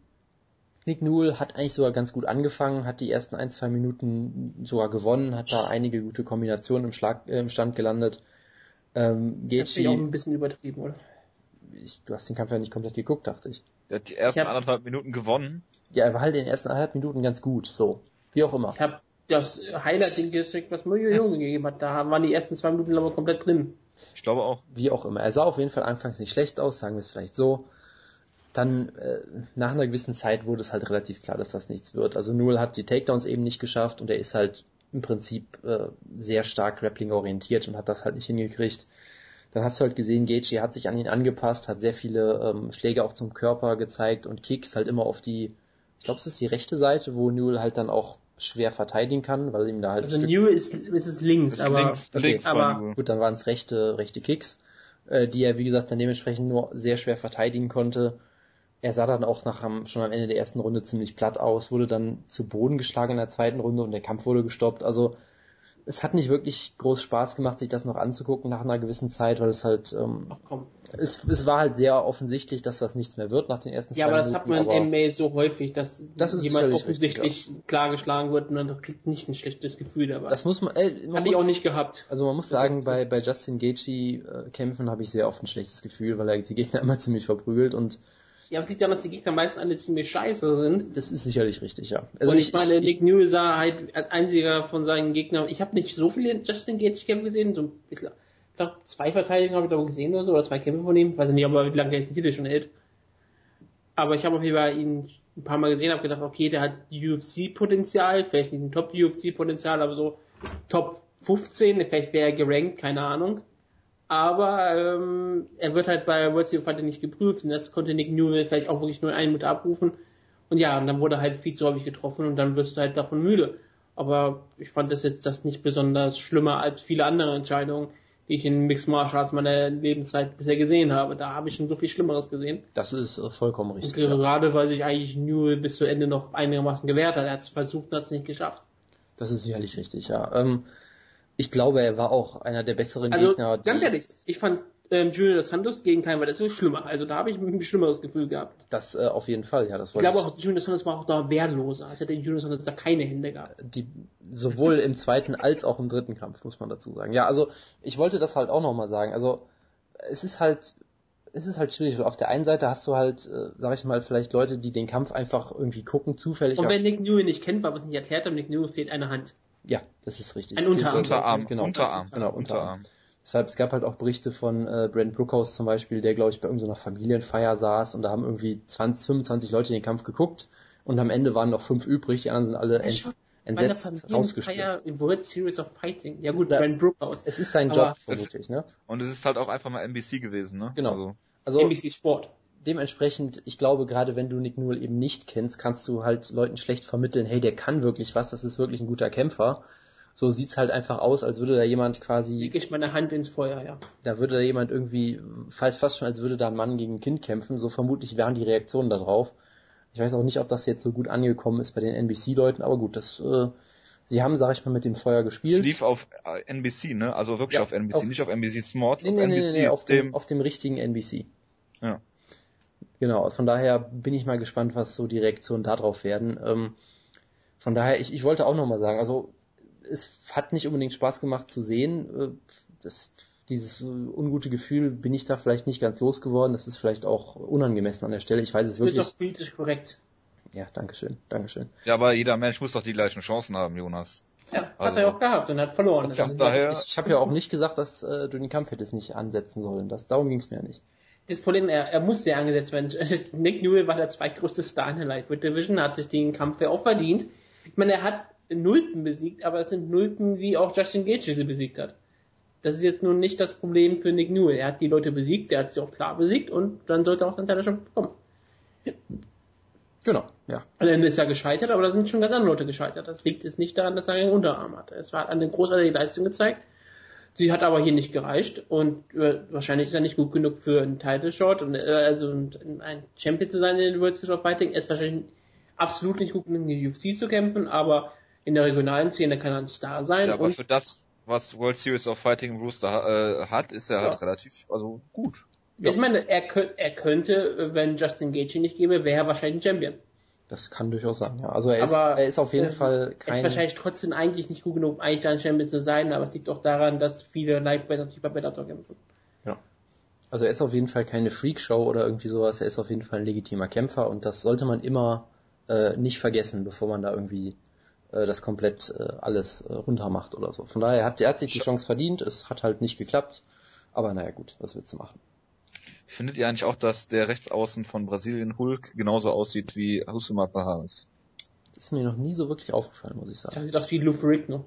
Nick Newell hat eigentlich sogar ganz gut angefangen, hat die ersten ein, zwei Minuten sogar gewonnen, hat da einige gute Kombinationen im, Schlag, äh, im Stand gelandet. Ähm, Das ist auch Gaethje, ein bisschen übertrieben, oder? ich, du hast den Kampf ja nicht komplett geguckt, dachte ich. Der hat die ersten hab- anderthalb Minuten gewonnen. Ja, er war halt in den ersten eineinhalb Minuten ganz gut, so. Wie auch immer. Ich habe das Highlight-Ding geschickt, was Mario Junge <laughs> gegeben hat. Da waren die ersten zwei Minuten aber komplett drin. Ich glaube auch. Wie auch immer. Er sah auf jeden Fall anfangs nicht schlecht aus, sagen wir es vielleicht so. Dann äh, nach einer gewissen Zeit wurde es halt relativ klar, dass das nichts wird. Also Newell hat die Takedowns eben nicht geschafft und er ist halt im Prinzip äh, sehr stark Grappling orientiert und hat das halt nicht hingekriegt. Dann hast du halt gesehen, Gaethje hat sich an ihn angepasst, hat sehr viele ähm, Schläge auch zum Körper gezeigt und Kicks halt immer auf die, ich glaube es ist die rechte Seite, wo Newell halt dann auch schwer verteidigen kann, weil ihm da halt Also New ist, ist es links, aber links, okay, links aber-. Gut, dann waren es rechte, rechte Kicks, äh, die er, wie gesagt, dann dementsprechend nur sehr schwer verteidigen konnte. Er sah dann auch nach am, schon am Ende der ersten Runde ziemlich platt aus, wurde dann zu Boden geschlagen in der zweiten Runde und der Kampf wurde gestoppt. Also es hat nicht wirklich groß Spaß gemacht, sich das noch anzugucken nach einer gewissen Zeit, weil es halt, ähm, ach komm. es, es war halt sehr offensichtlich, dass das nichts mehr wird nach den ersten Ja, zwei aber das Minuten. hat man aber in MMA so häufig, dass Das jemand offensichtlich klar geschlagen wird und dann kriegt nicht ein schlechtes Gefühl dabei. das muss man, äh, man Hatte ich auch nicht gehabt. Also man muss sagen, bei, bei Justin Gaethje äh, Kämpfen habe ich sehr oft ein schlechtes Gefühl, weil er die Gegner <laughs> immer ziemlich verprügelt und Ja, aber es liegt daran, dass die Gegner meistens alle ziemlich scheiße sind. Das ist sicherlich richtig, ja. Also und ich, meine, Nick Newell sah halt als einziger von seinen Gegnern, ich habe nicht so viele Justin Gaethje Kämpfe gesehen, so ich glaube glaub, zwei Verteidigungen habe ich glaube gesehen oder so, oder zwei Kämpfe von ihm, weiß ich nicht, ob er wie lange er den Titel schon hält. Aber ich habe auf jeden Fall ihn ein paar Mal gesehen, habe gedacht, okay, der hat UFC-Potenzial, vielleicht nicht ein Top-UFC-Potenzial, aber so Top 15, vielleicht wäre er gerankt, keine Ahnung. Aber ähm, er wird halt bei World Series of Fighting nicht geprüft und das konnte Nick Newell vielleicht auch wirklich nur einen Minute abrufen. Und ja, und dann wurde er halt viel zu häufig getroffen und dann wirst du halt davon müde. Aber ich fand das jetzt das nicht besonders schlimmer als viele andere Entscheidungen, die ich in Mixed Martial Arts meiner Lebenszeit bisher gesehen habe. Da habe ich schon so viel Schlimmeres gesehen. Das ist äh, vollkommen Und richtig. Ja. gerade weil sich eigentlich Newell bis zu Ende noch einigermaßen gewehrt hat. Er hat es versucht und hat es nicht geschafft. Das ist sicherlich richtig, ja. Ähm, ich glaube, er war auch einer der besseren Also Gegner. die- ganz ehrlich, ich fand ähm, Junior dos Santos gegen war das so schlimmer. Also da habe ich ein schlimmeres Gefühl gehabt. Das äh, auf jeden Fall, ja. Das Ich wollte glaube auch, Junior dos Santos war auch da wehrloser. als hätte Junior dos Santos da keine Hände gehabt. die sowohl im zweiten als auch im dritten Kampf, muss man dazu sagen. Ja, also ich wollte das halt auch nochmal sagen. Also es ist halt, es ist halt schwierig. Auf der einen Seite hast du halt, äh, sag ich mal, vielleicht Leute, die den Kampf einfach irgendwie gucken, zufällig. Und wenn Nick Newell nicht kennt, weil wir es nicht erklärt haben, Nick Newell fehlt eine Hand. Ja, das ist richtig. Ein Unterarm. Unterarm, Genau. Unterarm, Genau, Unterarm. Unterarm. Deshalb, es gab halt auch Berichte von äh, Brent Brookhouse zum Beispiel, der, glaube ich, bei irgendeiner Familienfeier saß und da haben irgendwie 20, 25 Leute den Kampf geguckt und am Ende waren noch fünf übrig, die anderen sind alle ent, entsetzt im World Series of Fighting. Ja gut, Ja. Brent Brookhouse. Es ist sein Job, vermute ich, ne? Und es ist halt auch einfach mal NBC gewesen, ne? Genau. Also, Also NBC Sport. Dementsprechend, ich glaube, gerade wenn du Nick Newell eben nicht kennst, kannst du halt Leuten schlecht vermitteln, hey, der kann wirklich was, das ist wirklich ein guter Kämpfer. So sieht's halt einfach aus, als würde da jemand quasi Leg ich meine Hand ins Feuer, ja. da würde da jemand irgendwie, falls fast schon, als würde da ein Mann gegen ein Kind kämpfen, so vermutlich wären die Reaktionen darauf. Ich weiß auch nicht, ob das jetzt so gut angekommen ist bei den NBC-Leuten, aber gut, das, äh, sie haben, sag ich mal, mit dem Feuer es gespielt. lief auf äh, NBC, ne? Also wirklich Ja, auf NBC, auf- nicht auf NBC Sports, Nee, auf nee, nee, NBC, nee, auf dem, dem, auf dem richtigen NBC. Ja. Genau, von daher bin ich mal gespannt, was so die Reaktionen darauf werden. Ähm, von daher, ich, ich wollte auch nochmal sagen, also es hat nicht unbedingt Spaß gemacht zu sehen. Äh, Das, dieses äh, ungute Gefühl bin ich da vielleicht nicht ganz losgeworden. Das ist vielleicht auch unangemessen an der Stelle. Ich weiß es Du bist wirklich. doch politisch korrekt. Ja, Dankeschön, Dankeschön. ja, aber jeder Mensch muss doch die gleichen Chancen haben, Jonas. Ja, hat Also- er auch gehabt und hat verloren. Ist- Ich, ich habe ja auch nicht gesagt, dass äh, du den Kampf hättest nicht ansetzen sollen. Das, darum ging es mir ja nicht. Das Problem, er, er musste ja angesetzt werden. <laughs> Nick Newell war der zweitgrößte Star in der Lightweight Division, hat sich den Kampf ja auch verdient. Ich meine, er hat Nulpen besiegt, aber es sind Nulpen, wie auch Justin Gaethje sie besiegt hat. Das ist jetzt nun nicht das Problem für Nick Newell. Er hat die Leute besiegt, er hat sie auch klar besiegt und dann sollte er auch sein Teil schon bekommen. Genau, ja. Am Ende ist er gescheitert, aber da sind schon ganz andere Leute gescheitert. Das liegt jetzt nicht daran, dass er einen Unterarm hatte. Es war eine großartige Leistung gezeigt. Sie hat aber hier nicht gereicht und äh, wahrscheinlich ist er nicht gut genug für einen Title Shot und äh, also ein, ein Champion zu sein in den World Series of Fighting. Er ist wahrscheinlich absolut nicht gut genug in die UFC zu kämpfen, aber In der regionalen Szene kann er ein Star sein. Ja, aber für das, was World Series of Fighting Rooster äh, hat, ist er halt Ja. relativ, also gut. ich meine, er, er könnte, wenn Justin Gaethje nicht gäbe, wäre er wahrscheinlich ein Champion. Das kann durchaus sein, ja. Also er ist, Aber, er ist auf jeden äh, Fall Er ist kein, wahrscheinlich trotzdem eigentlich nicht gut genug, um eigentlich da ein Champion zu sein, aber es liegt auch daran, dass viele Lightweight natürlich bei Bellator kämpfen. also er ist auf jeden Fall keine Freakshow oder irgendwie sowas. Er ist auf jeden Fall ein legitimer Kämpfer und das sollte man immer äh, nicht vergessen, bevor man da irgendwie äh, das komplett äh, alles äh, runter macht oder so. Von daher er hat er hat sich die Chance verdient. Es hat halt nicht geklappt. Aber naja gut, was willst du machen? Findet ihr eigentlich auch, dass der Rechtsaußen von Brasilien Hulk genauso aussieht wie Husuma Paharis? Ist mir noch nie so wirklich aufgefallen, muss ich sagen. Das sieht aus wie Lou Ferrigno.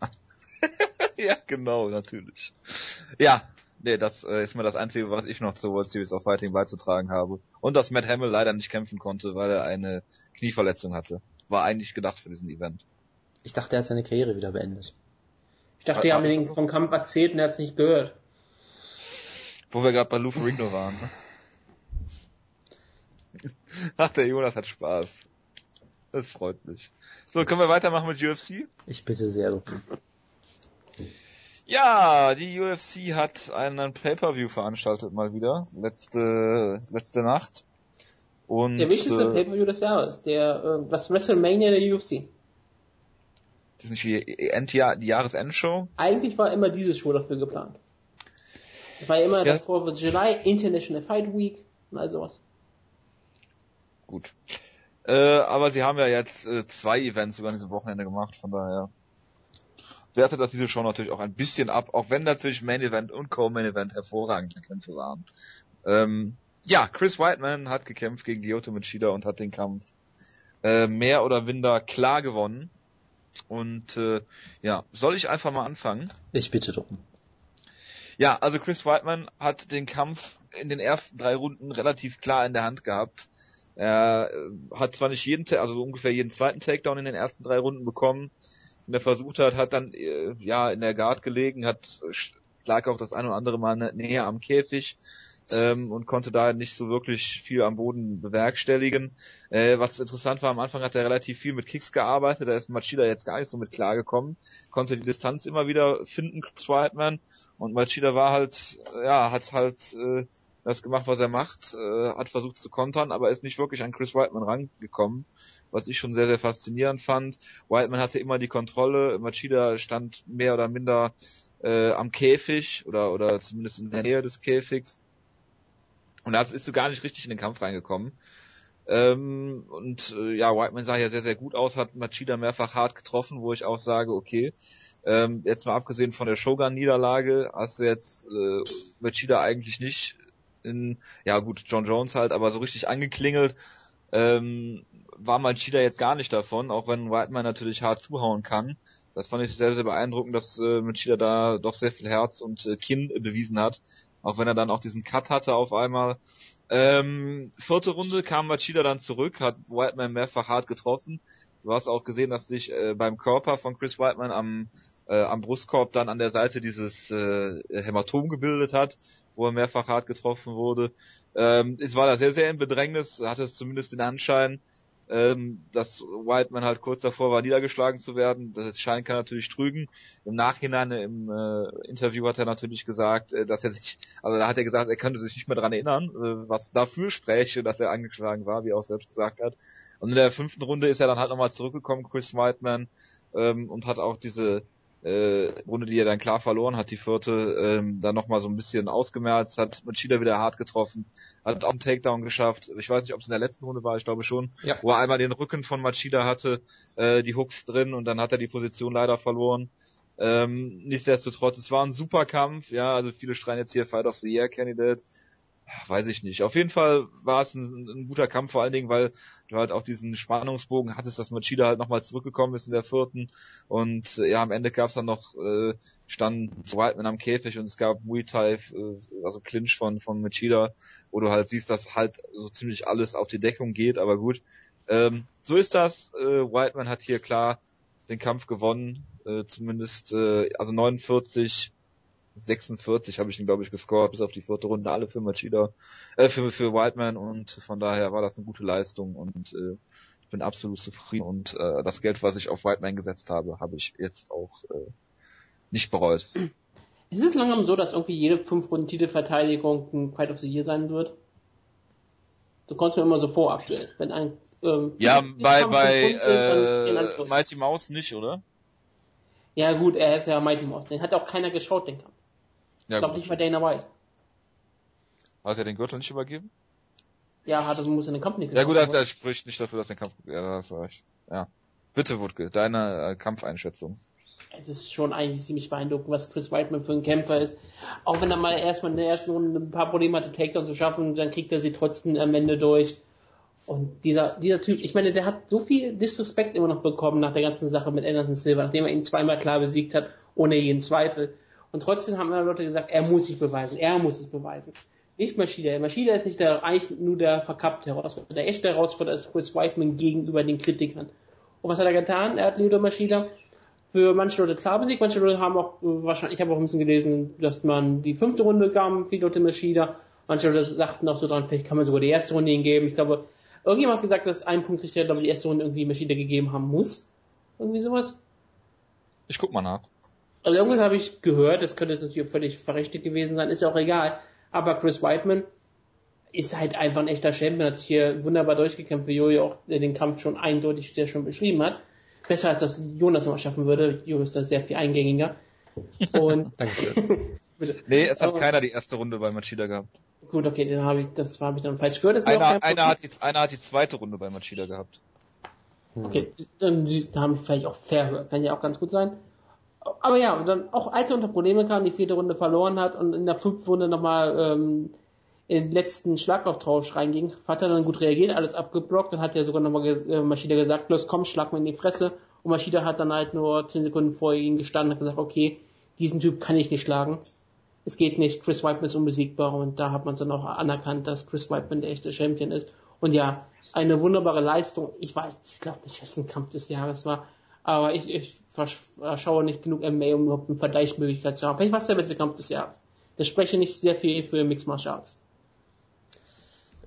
<laughs> ja, genau, natürlich. Ja, nee, das äh, ist mir das Einzige, was ich noch zur World Series of Fighting beizutragen habe. Und dass Matt Hamill leider nicht kämpfen konnte, weil er eine Knieverletzung hatte. War eigentlich gedacht für diesen Event. Ich dachte, er hat seine Karriere wieder beendet. Ich dachte, die Ah, haben das so? vom Kampf erzählt und er hat es nicht gehört. Wo wir gerade bei Lou Ferrigno waren. Ne? <laughs> Ach, der Jonas hat Spaß. Das freut mich. So, können wir weitermachen mit UFC? Ich bitte sehr. Ja, die UFC hat einen Pay-Per-View veranstaltet mal wieder. Letzte, letzte Nacht. Und, Der wichtigste äh, Pay-Per-View des Jahres. Der, äh, das WrestleMania der UFC. das ist nicht wie Endjahr, die Jahresendshow. Eigentlich war immer diese Show dafür geplant. Es war immer Ja. davor wird July International Fight Week und all sowas. Gut. Äh, aber sie haben ja jetzt äh, zwei Events sogar an diesem Wochenende gemacht, von daher wertet das diese Show natürlich auch ein bisschen ab, auch wenn natürlich Main Event und Co-Main Event hervorragende Kämpfe waren. Ähm, ja, Chris Whiteman hat gekämpft gegen Lyoto Machida und hat den Kampf äh, mehr oder minder klar gewonnen. Und äh, ja, soll ich einfach mal anfangen? Ich bitte darum. Ja, also Chris Whiteman hat den Kampf in den ersten drei Runden relativ klar in der Hand gehabt. Er äh, hat zwar nicht jeden, also so ungefähr jeden zweiten Takedown in den ersten drei Runden bekommen, den er versucht hat, hat dann äh, ja in der Guard gelegen, hat lag auch das ein oder andere Mal nä- näher am Käfig ähm, und konnte da nicht so wirklich viel am Boden bewerkstelligen. Äh, was interessant war, am Anfang hat er relativ viel mit Kicks gearbeitet, da ist Machida jetzt gar nicht so mit klargekommen, konnte die Distanz immer wieder finden, Chris Whiteman, und Machida war halt, ja, hat halt äh, das gemacht, was er macht, äh, hat versucht zu kontern, aber ist nicht wirklich an Chris Whiteman rangekommen, was ich schon sehr, sehr faszinierend fand. Whiteman hatte immer die Kontrolle, Machida stand mehr oder minder äh, am Käfig oder, oder zumindest in der Nähe des Käfigs. Und da ist so gar nicht richtig in den Kampf reingekommen. Ähm, und äh, ja, Whiteman sah ja sehr, sehr gut aus, hat Machida mehrfach hart getroffen, wo ich auch sage, okay, ähm, jetzt mal abgesehen von der Shogun-Niederlage, hast du jetzt äh, Machida eigentlich nicht in, ja gut, John Jones halt, aber so richtig angeklingelt, ähm, war Machida jetzt gar nicht davon, auch wenn Whiteman natürlich hart zuhauen kann. Das fand ich sehr, sehr beeindruckend, dass äh, Machida da doch sehr viel Herz und äh, Kinn bewiesen hat, auch wenn er dann auch diesen Cut hatte auf einmal. Ähm, vierte Runde kam Machida dann zurück, hat Whiteman mehrfach hart getroffen. Du hast auch gesehen, dass sich äh, beim Körper von Chris Whiteman am, äh, am Brustkorb dann an der Seite dieses äh, Hämatom gebildet hat, wo er mehrfach hart getroffen wurde. Ähm, es war da sehr, sehr in Bedrängnis, hatte es zumindest den Anschein, ähm, dass Whiteman halt kurz davor war, niedergeschlagen zu werden. Das Schein kann natürlich trügen. Im Nachhinein im äh, Interview hat er natürlich gesagt, äh, dass er sich, also da hat er gesagt, er könnte sich nicht mehr dran erinnern, äh, was dafür spräche, dass er angeschlagen war, wie er auch selbst gesagt hat. Und in der fünften Runde ist er dann halt nochmal zurückgekommen, Chris Whiteman, ähm, und hat auch diese äh, Runde, die er dann klar verloren hat, die vierte, ähm, dann nochmal so ein bisschen ausgemerzt, hat Machida wieder hart getroffen, hat auch einen Takedown geschafft. Ich weiß nicht, ob es in der letzten Runde war, ich glaube schon, Ja. wo er einmal den Rücken von Machida hatte, äh, die Hooks drin und dann hat er die Position leider verloren. Ähm, nichtsdestotrotz, es war ein super Kampf, ja, also viele schreien jetzt hier Fight of the Year Candidate. Weiß ich nicht. Auf jeden Fall war es ein, ein guter Kampf, vor allen Dingen, weil du halt auch diesen Spannungsbogen hattest, dass Machida halt nochmal zurückgekommen ist in der vierten. Und äh, ja, am Ende gab es dann noch, äh, stand Whiteman am Käfig und es gab Muay Thai, äh, also Clinch von, von Machida, wo du halt siehst, dass halt so ziemlich alles auf die Deckung geht, aber gut. Ähm, so ist das. Äh, Whiteman hat hier klar den Kampf gewonnen, äh, zumindest, äh, also 49 46 habe ich ihn, glaube ich, gescored, bis auf die vierte Runde, alle für Machida, äh, für, für Whiteman und von daher war das eine gute Leistung und äh, bin absolut zufrieden und äh, das Geld, was ich auf Whiteman gesetzt habe, habe ich jetzt auch äh, nicht bereut. Ist es langsam so, dass irgendwie jede fünf Runden Titelverteidigung ein Fight of the Year sein wird? Du kommst mir immer so vor aktuell, wenn ein ähm, ja bei bei äh, Mighty Mouse nicht, oder? Ja gut, er ist ja Mighty Mouse, den hat auch keiner geschaut, den Kampf. Ja, ich glaube nicht bei Dana White. Hat er den Gürtel nicht übergeben? Ja, hat er muss in den Kampf nicht Ja gut, er, er spricht nicht dafür, dass der Kampf. Ja, das war ich. Ja. Bitte, Wutke, deine äh, Kampfeinschätzung. Es ist schon eigentlich ziemlich beeindruckend, was Chris Whiteman für ein Kämpfer ist. Auch wenn er mal erstmal in der ersten Runde ein paar Probleme hatte, Takedown zu schaffen, dann kriegt er sie trotzdem am Ende durch. Und dieser, dieser Typ, ich meine, der hat so viel Disrespect immer noch bekommen nach der ganzen Sache mit Anderson Silva, nachdem er ihn zweimal klar besiegt hat, ohne jeden Zweifel. Und trotzdem haben immer Leute gesagt, er muss sich beweisen, er muss es beweisen. Nicht Maschida. Maschida ist nicht der, eigentlich nur der verkappte Herausforderer. Der echte Herausforderer ist Chris Whiteman gegenüber den Kritikern. Und was hat er getan? Er hat Leo Maschida für manche Leute klar besiegt, manche Leute haben auch wahrscheinlich, ich habe auch ein bisschen gelesen, dass man die fünfte Runde kam, viele Leute Maschida. Manche Leute sagten auch so dran, vielleicht kann man sogar die erste Runde hingeben. Ich glaube, irgendjemand hat gesagt, dass ein Punkt Richter, glaube ich, die erste Runde irgendwie Maschida gegeben haben muss. Irgendwie sowas. Ich guck mal nach. Also irgendwas habe ich gehört, das könnte jetzt natürlich völlig verrichtet gewesen sein, ist ja auch egal. Aber Chris Whiteman ist halt einfach ein echter Champion, hat sich hier wunderbar durchgekämpft, wie Jojo auch den Kampf schon eindeutig sehr schon beschrieben hat. Besser als das Jonas immer schaffen würde. Jojo ist da sehr viel eingängiger. Und <laughs> Dankeschön. <laughs> nee, es hat Aber, keiner die erste Runde bei Machida gehabt. Gut, okay, dann habe ich, das habe ich dann falsch gehört. Einer, einer, hat die, einer hat die zweite Runde bei Machida gehabt. Okay, dann, dann habe ich vielleicht auch fair gehört. Kann ja auch ganz gut sein aber ja, dann auch als er unter Probleme kam, die vierte Runde verloren hat und in der fünften Runde nochmal ähm, in den letzten Schlagauftausch reinging, hat er dann gut reagiert, alles abgeblockt und hat ja sogar nochmal äh, Maschida gesagt, los komm, schlag mir in die Fresse. Und Maschida hat dann halt nur zehn Sekunden vor ihm gestanden und gesagt, okay, diesen Typ kann ich nicht schlagen. Es geht nicht, Chris Whiteman ist unbesiegbar und da hat man dann auch anerkannt, dass Chris Whiteman der echte Champion ist. Und ja, eine wunderbare Leistung. Ich weiß, ich glaube nicht, dass es ein Kampf des Jahres war, aber ich, ich schaue nicht genug MMA, um überhaupt eine Vergleichsmöglichkeit zu haben. Vielleicht war es der beste Kampf des Jahres. Das spreche nicht sehr viel für Mixed Martial Arts.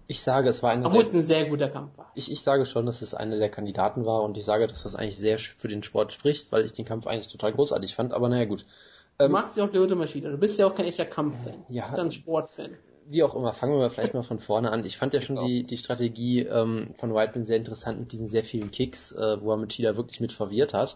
Ich sage, es war eine Obwohl es ein sehr guter Kampf war. Ich, ich sage schon, dass es einer der Kandidaten war und ich sage, dass das eigentlich sehr für den Sport spricht, weil ich den Kampf eigentlich total großartig fand, aber naja gut. Du ähm, magst ja auch Leoto Maschine, du bist ja auch kein echter Kampffan. Ja, du bist ja ein Sportfan. Wie auch immer, fangen wir mal vielleicht mal von vorne an. Ich fand ja schon genau. die, die Strategie ähm, von Whiteman sehr interessant mit diesen sehr vielen Kicks, äh, wo er Machida wirklich mit verwirrt hat.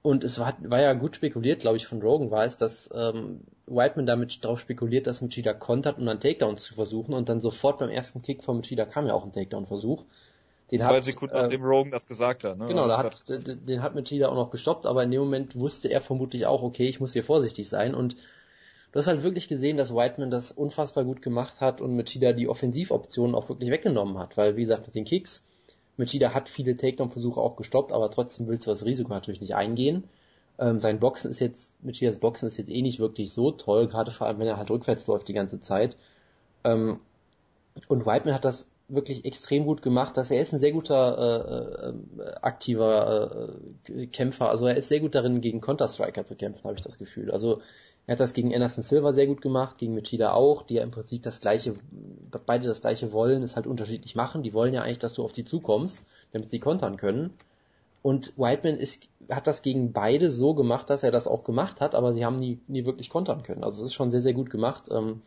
Und es war, war ja gut spekuliert, glaube ich, von Rogan war es, dass ähm, Whiteman damit darauf spekuliert, dass Machida kontert, um einen Takedown zu versuchen. Und dann sofort beim ersten Kick von Machida kam ja auch ein Takedown-Versuch. Den Zwei hat, Sekunden äh, nachdem Rogan das gesagt hat. Ne? Genau, da hat, den hat Machida auch noch gestoppt, aber in dem Moment wusste er vermutlich auch, okay, ich muss hier vorsichtig sein. Und du hast halt wirklich gesehen, dass Whiteman das unfassbar gut gemacht hat und Machida die Offensivoptionen auch wirklich weggenommen hat. Weil, wie gesagt, mit den Kicks Machida hat viele Takedown-Versuche auch gestoppt, aber trotzdem willst du das Risiko natürlich nicht eingehen. Ähm, sein Boxen ist jetzt, Machidas Boxen ist jetzt eh nicht wirklich so toll, gerade vor allem, wenn er halt rückwärts läuft die ganze Zeit. Ähm, und Whiteman hat das wirklich extrem gut gemacht, dass er ist ein sehr guter äh, äh, aktiver äh, Kämpfer. Also er ist sehr gut darin, gegen Counter-Striker zu kämpfen, habe ich das Gefühl. Also er hat das gegen Anderson Silva sehr gut gemacht, gegen Machida auch, die ja im Prinzip das gleiche, beide das gleiche wollen, es halt unterschiedlich machen. Die wollen ja eigentlich, dass du auf die zukommst, damit sie kontern können. Und Whiteman ist, hat das gegen beide so gemacht, dass er das auch gemacht hat, aber sie haben nie, nie wirklich kontern können. Also es ist schon sehr, sehr gut gemacht. Ähm,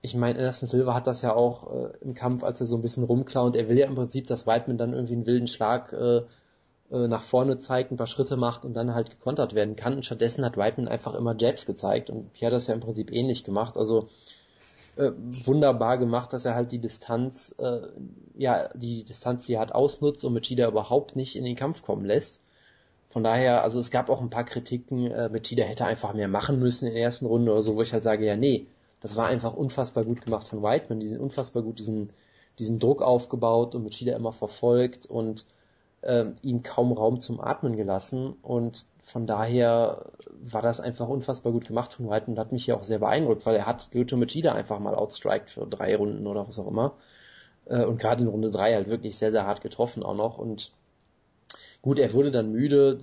ich meine, Anderson Silva hat das ja auch äh, im Kampf, als er so ein bisschen rumklaut. Er will ja im Prinzip, dass Whiteman dann irgendwie einen wilden Schlag äh, nach vorne zeigt, ein paar Schritte macht und dann halt gekontert werden kann. Und stattdessen hat Whiteman einfach immer Jabs gezeigt und hier hat das ja im Prinzip ähnlich gemacht. Also äh, wunderbar gemacht, dass er halt die Distanz, äh, ja, die Distanz, die er hat, ausnutzt und Machida überhaupt nicht in den Kampf kommen lässt. Von daher, also es gab auch ein paar Kritiken, äh, Machida hätte einfach mehr machen müssen in der ersten Runde oder so, wo ich halt sage, ja, nee, das war einfach unfassbar gut gemacht von Whiteman, die sind unfassbar gut diesen, diesen Druck aufgebaut und Machida immer verfolgt und äh, ihm kaum Raum zum Atmen gelassen. Und von daher war das einfach unfassbar gut gemacht von White. Und hat mich hier auch sehr beeindruckt, weil er hat Lyoto Machida einfach mal outstriked für drei Runden oder was auch immer. Äh, und gerade in Runde drei halt wirklich sehr, sehr hart getroffen auch noch. Und gut, er wurde dann müde,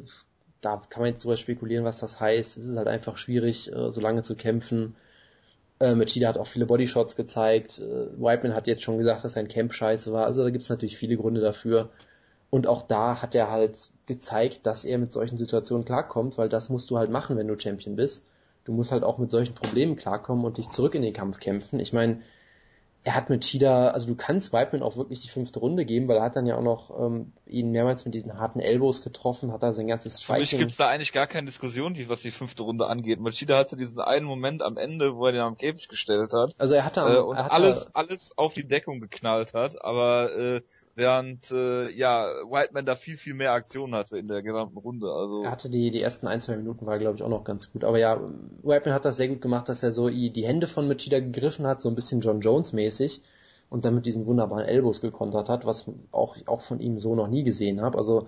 da kann man jetzt drüber spekulieren, was das heißt, es ist halt einfach schwierig, äh, so lange zu kämpfen, äh, Machida hat auch viele Bodyshots gezeigt. Äh, Whiteman hat jetzt schon gesagt, dass sein Camp scheiße war. Also da gibt es natürlich viele Gründe dafür. Und auch da hat er halt gezeigt, dass er mit solchen Situationen klarkommt, weil das musst du halt machen, wenn du Champion bist. Du musst halt auch mit solchen Problemen klarkommen und dich zurück in den Kampf kämpfen. Ich meine, er hat mit Cheetah, also du kannst Whiteman auch wirklich die fünfte Runde geben, weil er hat dann ja auch noch ähm, ihn mehrmals mit diesen harten Elbows getroffen, hat da sein ganzes Striking. Für mich gibt's da eigentlich gar keine Diskussion, die, was die fünfte Runde angeht. Machida hatte diesen einen Moment am Ende, wo er den am Käfig gestellt hat. Also er hatte äh, und er hatte, alles, alles auf die Deckung geknallt hat, aber äh, während äh, ja Whiteman da viel viel mehr Aktion hatte in der gesamten Runde. Also er hatte die die ersten ein zwei Minuten war glaube ich auch noch ganz gut. Aber ja, Whiteman hat das sehr gut gemacht, dass er so die Hände von Machida gegriffen hat, so ein bisschen John Jones mäßig und dann mit diesen wunderbaren Elbows gekontert hat, was auch auch von ihm so noch nie gesehen habe. Also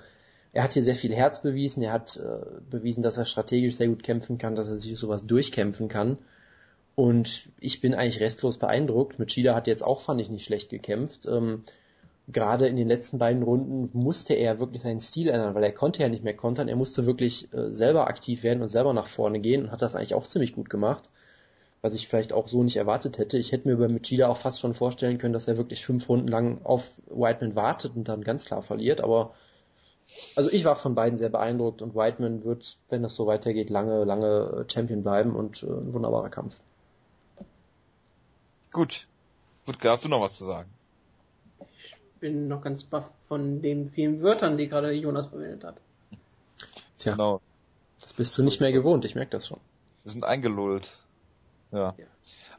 er hat hier sehr viel Herz bewiesen, er hat äh, bewiesen, dass er strategisch sehr gut kämpfen kann, dass er sich sowas durchkämpfen kann. Und ich bin eigentlich restlos beeindruckt. Machida hat jetzt auch, fand ich, nicht schlecht gekämpft. Ähm, gerade in den letzten beiden Runden musste er wirklich seinen Stil ändern, weil er konnte ja nicht mehr kontern, er musste wirklich äh, selber aktiv werden und selber nach vorne gehen und hat das eigentlich auch ziemlich gut gemacht, was ich vielleicht auch so nicht erwartet hätte. Ich hätte mir bei Machida auch fast schon vorstellen können, dass er wirklich fünf Runden lang auf Whiteman wartet und dann ganz klar verliert, aber also ich war von beiden sehr beeindruckt und Whiteman wird, wenn das so weitergeht, lange, lange Champion bleiben und äh, ein wunderbarer Kampf. Gut. Gut, hast du noch was zu sagen? Bin noch ganz baff von den vielen Wörtern, die gerade Jonas verwendet hat. Tja, genau. das bist du nicht mehr gewohnt, ich merke das schon. Wir sind eingelullt. Ja. ja.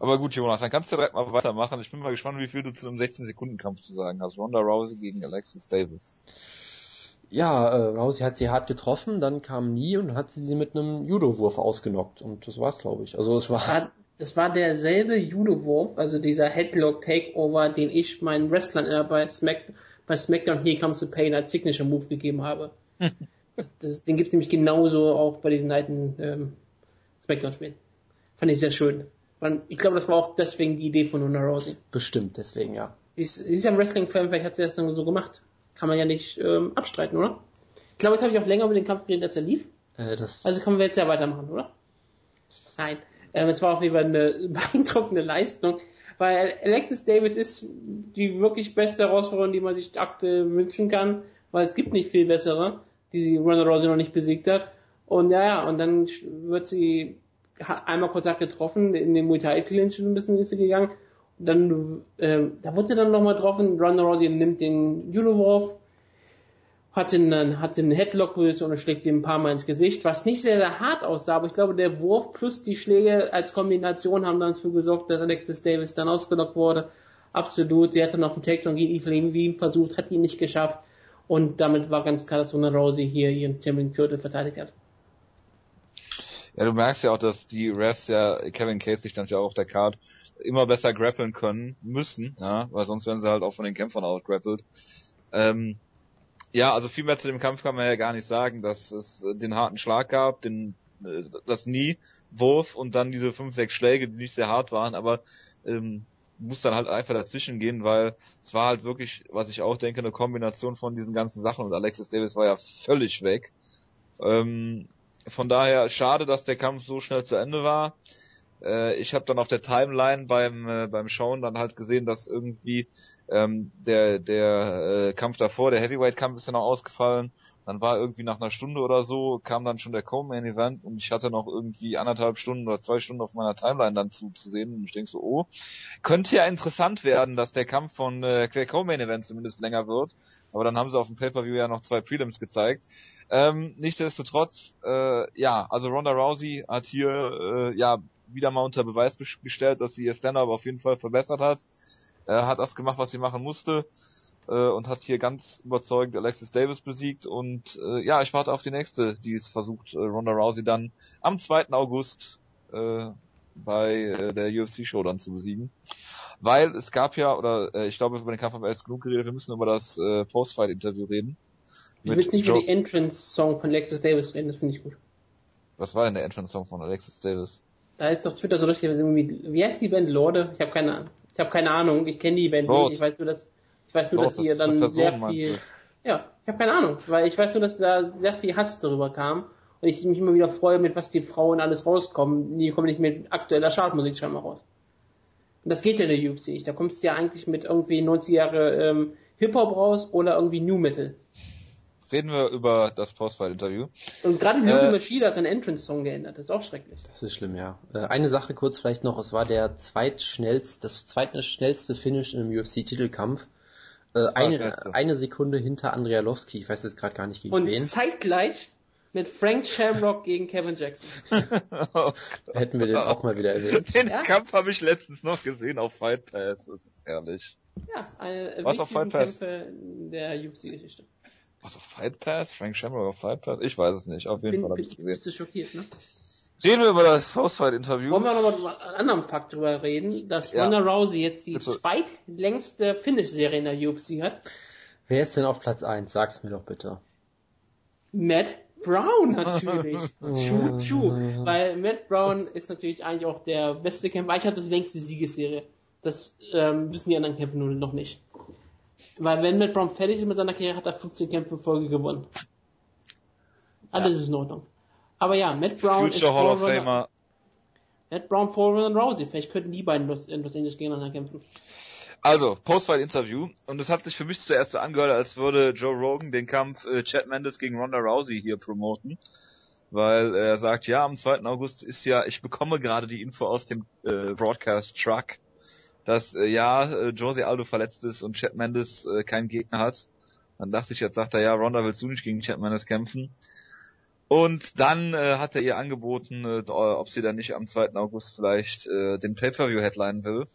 Aber gut, Jonas, dann kannst du direkt mal weitermachen. Ich bin mal gespannt, wie viel du zu einem 16-Sekunden-Kampf zu sagen hast. Ronda Rousey gegen Alexis Davis. Ja, äh, Rousey hat sie hart getroffen, dann kam Nie und hat sie sie mit einem Judo-Wurf ausgenockt. Und das war's, glaube ich. Also es war das war derselbe Judo-Wurf, also dieser Headlock-Takeover, den ich meinen Wrestlern äh, bei, Smack, bei SmackDown Here Comes the Pain als Signature-Move gegeben habe. <laughs> das, den gibt's nämlich genauso auch bei diesen alten ähm, Smackdown-Spielen. Fand ich sehr schön. Ich glaube, das war auch deswegen die Idee von Ronda Rousey. Bestimmt, deswegen, ja. Sie ist, sie ist ja ein Wrestling-Fan, vielleicht hat sie das dann so gemacht. Kann man ja nicht ähm, abstreiten, oder? Ich glaube, jetzt habe ich auch länger über den Kampf geredet, als er lief. Äh, also können wir jetzt ja weitermachen, oder? Nein. Ähm, es war auf jeden Fall eine <laughs> beeindruckende Leistung, weil Alexis Davis ist die wirklich beste Herausforderung, die man sich aktuell wünschen kann, weil es gibt nicht viel bessere, die sie Ronda Rousey noch nicht besiegt hat. Und ja, ja, und dann wird sie einmal kurz getroffen, in den Muay Thai Clinch ein bisschen ist sie gegangen. Und dann, äh, da wurde sie dann nochmal getroffen, Ronda Rousey nimmt den Judo-Wurf, hat den, hat den Headlock-Position und schlägt ihm ein paar Mal ins Gesicht, was nicht sehr, sehr hart aussah, aber ich glaube, der Wurf plus die Schläge als Kombination haben dann dafür gesorgt, dass Alexis Davis dann ausgelockt wurde. Absolut. Sie hatte noch einen Takedown gegen Ethan Levine versucht, hat ihn nicht geschafft. Und damit war ganz klar, dass Ronda Rousey hier ihren Champion Gürtel verteidigt hat. Ja, du merkst ja auch, dass die Refs ja, Kevin Case sich dann ja auch auf der Card immer besser grappeln können, müssen, ja, weil sonst werden sie halt auch von den Kämpfern outgrappelt. Ähm, ja, also viel mehr zu dem Kampf kann man ja gar nicht sagen, dass es den harten Schlag gab, den äh, das nie Wurf und dann diese fünf, sechs Schläge, die nicht sehr hart waren, aber ähm, muss dann halt einfach dazwischen gehen, weil es war halt wirklich, was ich auch denke, eine Kombination von diesen ganzen Sachen und Alexis Davis war ja völlig weg. Ähm, von daher schade, dass der Kampf so schnell zu Ende war. Äh, ich habe dann auf der Timeline beim äh, beim Schauen dann halt gesehen, dass irgendwie ähm, der der äh, Kampf davor, der Heavyweight-Kampf ist ja noch ausgefallen. Dann war irgendwie nach einer Stunde oder so, kam dann schon der Co-Main-Event und ich hatte noch irgendwie anderthalb Stunden oder zwei Stunden auf meiner Timeline dann zu, zu sehen und ich denke so, oh, könnte ja interessant werden, dass der Kampf von äh, der Co-Main-Event zumindest länger wird. Aber dann haben sie auf dem Pay-Per-View ja noch zwei Prelims gezeigt. Ähm, nichtsdestotrotz, äh, ja, also Ronda Rousey hat hier äh, ja wieder mal unter Beweis gestellt, dass sie ihr Stand-up auf jeden Fall verbessert hat er hat das gemacht, was sie machen musste äh, und hat hier ganz überzeugend Alexis Davis besiegt und äh, ja, ich warte auf die nächste, die es versucht, äh, Ronda Rousey dann am 2. August äh, bei äh, der UFC-Show dann zu besiegen. Weil es gab ja, oder äh, ich glaube, über den Kampf haben wir jetzt genug geredet, wir müssen über das äh, Post-Fight-Interview reden. Ich will nicht über die Entrance-Song von Alexis Davis reden, das finde ich gut. Was war denn der Entrance-Song von Alexis Davis? Da ist doch Twitter so richtig, wie heißt die Band Lorde? Ich habe keine Ahnung. Ich habe keine Ahnung, ich kenne die Band nicht. Ich weiß nur, dass ich weiß nur, Rot, dass die das dann sehr viel. Ja, ich habe keine Ahnung, weil ich weiß nur, dass da sehr viel Hass darüber kam und ich mich immer wieder freue, mit was die Frauen alles rauskommen. Die kommen nicht mit aktueller Chartmusik scheinbar raus. Und das geht ja in der UFC nicht. Da kommst du ja eigentlich mit irgendwie 90 Jahre ähm, Hip-Hop raus oder irgendwie New Metal. Reden wir über das Postfight-Interview. Und gerade Lyoto äh, Machida hat seinen Entrance-Song geändert. Das ist auch schrecklich. Das ist schlimm, ja. Äh, eine Sache kurz vielleicht noch. Es war der zweitschnellste, das zweitschnellste Finish in einem UFC-Titelkampf. Äh, eine, eine Sekunde hinter Andrialowski. Ich weiß jetzt gerade gar nicht gegen Und wen. Und zeitgleich mit Frank Shamrock gegen Kevin Jackson. <laughs> oh Hätten wir den auch mal wieder erwähnt. Den ja? Kampf habe ich letztens noch gesehen auf Fight Pass. Das ist herrlich. Ja, eine Was auf Fight Pass? Kämpfe der UFC-Geschichte. Was auf Fight Pass? Frank Shamrock auf Fight Pass? Ich weiß es nicht. Auf jeden bin, Fall habe ich es gesehen. Bist du schockiert, ne? Reden wir über das Faustfight-Interview. Wollen wir noch mal einen anderen Fakt drüber reden, dass ja. Ronda Rousey jetzt die bitte. zweitlängste Finish-Serie in der UFC hat. Wer ist denn auf Platz 1? Sag's mir doch bitte. Matt Brown natürlich. <laughs> True, true. Weil Matt Brown ist natürlich eigentlich auch der beste Kämpfer. Ich hatte die längste Siegesserie. Das ähm, wissen die anderen Kämpfer nur noch nicht. Weil wenn Matt Brown fertig ist mit seiner Karriere, hat er 15 Kämpfe in Folge gewonnen. Alles ja. ist in Ordnung. Aber ja, Matt Brown Future Hall of Famer. Matt Brown vor und Rousey. Vielleicht könnten die beiden Los, in Los Angeles gegeneinander kämpfen. Also, Postfight-Interview. Und es hat sich für mich zuerst so angehört, als würde Joe Rogan den Kampf äh, Chad Mendes gegen Ronda Rousey hier promoten. Weil er sagt, ja, am 2. August ist ja, ich bekomme gerade die Info aus dem äh, Broadcast-Truck, dass äh, ja, äh, Jose Aldo verletzt ist und Chad Mendes äh, keinen Gegner hat. Dann dachte ich, jetzt sagt er, ja, Ronda willst du nicht gegen Chad Mendes kämpfen. Und dann äh, hat er ihr angeboten, äh, ob sie dann nicht am 2. August vielleicht äh, den Pay-Per-View headline will.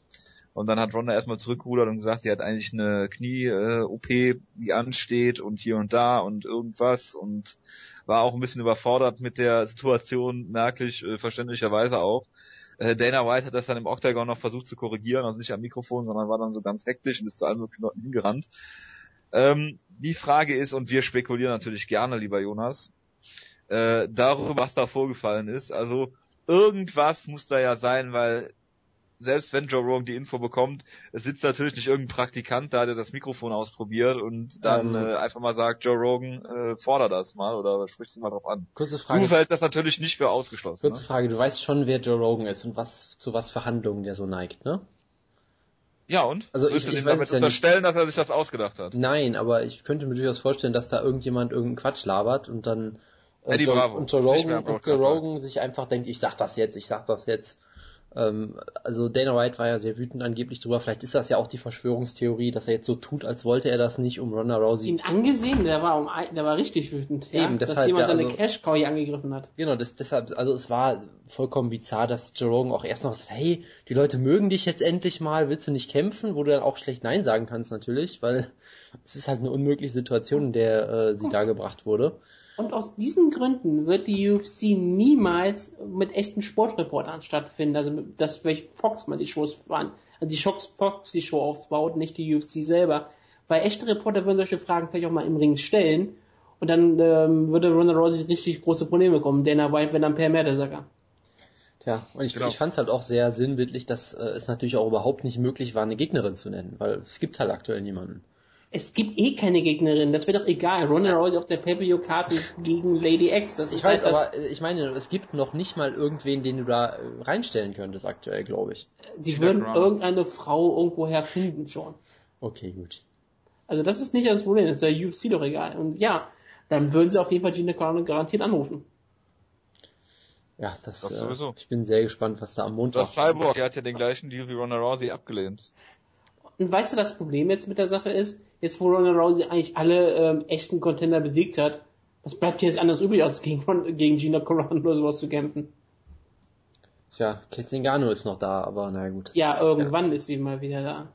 Und dann hat Ronda erstmal zurückgerudert und gesagt, sie hat eigentlich eine Knie-OP, äh, die ansteht und hier und da und irgendwas und war auch ein bisschen überfordert mit der Situation, merklich, äh, verständlicherweise auch. Äh, Dana White hat das dann im Octagon noch versucht zu korrigieren, also nicht am Mikrofon, sondern war dann so ganz hektisch und ist zu allen möglichen Leuten hingerannt. Ähm, die Frage ist, und wir spekulieren natürlich gerne, lieber Jonas, äh, darüber, was da vorgefallen ist. Also irgendwas muss da ja sein, weil selbst wenn Joe Rogan die Info bekommt, es sitzt natürlich nicht irgendein Praktikant da, der das Mikrofon ausprobiert und dann ähm, äh, einfach mal sagt, Joe Rogan, äh, fordert das mal oder spricht mal drauf an. Kurze Frage. Du fällst das natürlich nicht für ausgeschlossen. Kurze ne? Frage, du weißt schon, wer Joe Rogan ist und was zu was Verhandlungen der so neigt, ne? Ja, und? Also Willst ich, du ich damit ja unterstellen, nicht. dass er sich das ausgedacht hat? Nein, aber ich könnte mir durchaus vorstellen, dass da irgendjemand irgendeinen Quatsch labert und dann Eddie Joe, Bravo. Und Joe Rogan, und Joe Rogan sich einfach denkt, ich sag das jetzt, ich sag das jetzt. Ähm, also Dana White war ja sehr wütend angeblich drüber. Vielleicht ist das ja auch die Verschwörungstheorie, dass er jetzt so tut, als wollte er das nicht, um Ronda Rousey. Ihn angesehen, der war um, der war richtig wütend. Ja? Eben, deshalb, dass jemand ja, seine also, Cash Cow angegriffen hat. Genau, das, deshalb, also es war vollkommen bizarr, dass Joe Rogan auch erst noch sagt, hey, die Leute mögen dich jetzt endlich mal, willst du nicht kämpfen? Wo du dann auch schlecht Nein sagen kannst natürlich, weil <laughs> es ist halt eine unmögliche Situation, in der äh, sie da gebracht wurde. Und aus diesen Gründen wird die UFC niemals mit echten Sportreportern stattfinden. Also, dass vielleicht Fox mal die Shows fahren, also die Fox, Fox die Show aufbaut, nicht die UFC selber. Weil echte Reporter würden solche Fragen vielleicht auch mal im Ring stellen. Und dann ähm, würde Ronda Rousey richtig große Probleme bekommen. Dana White wäre dann per Mertesacker. Tja, und ich, genau. ich fand es halt auch sehr sinnbildlich, dass äh, es natürlich auch überhaupt nicht möglich war, eine Gegnerin zu nennen, weil es gibt halt aktuell niemanden. Es gibt eh keine Gegnerin, das wäre doch egal. Ronda Rousey auf der Pay-Per-View-Karte gegen Lady X. Das ich weiß, aber äh, ich meine, es gibt noch nicht mal irgendwen, den du da äh, reinstellen könntest aktuell, glaube ich. Die würden irgendeine Frau irgendwoher finden schon. Okay, gut. Also das ist nicht das Problem, das ist der UFC doch egal. Und ja, dann würden sie auf jeden Fall Gina Carano garantiert anrufen. Ja, das, das äh, ich bin sehr gespannt, was da am Montag. Das Cyborg, der hat ja den gleichen Deal wie Ronda Rousey abgelehnt. Und weißt du, das Problem jetzt mit der Sache ist, jetzt wo Ronda Rousey eigentlich alle ähm, echten Contender besiegt hat, was bleibt hier jetzt anders übrig, als gegen, gegen Gina Carano oder sowas zu kämpfen? Tja, Ketzingano ist noch da, aber na gut. Ja, irgendwann ja. ist sie mal wieder da.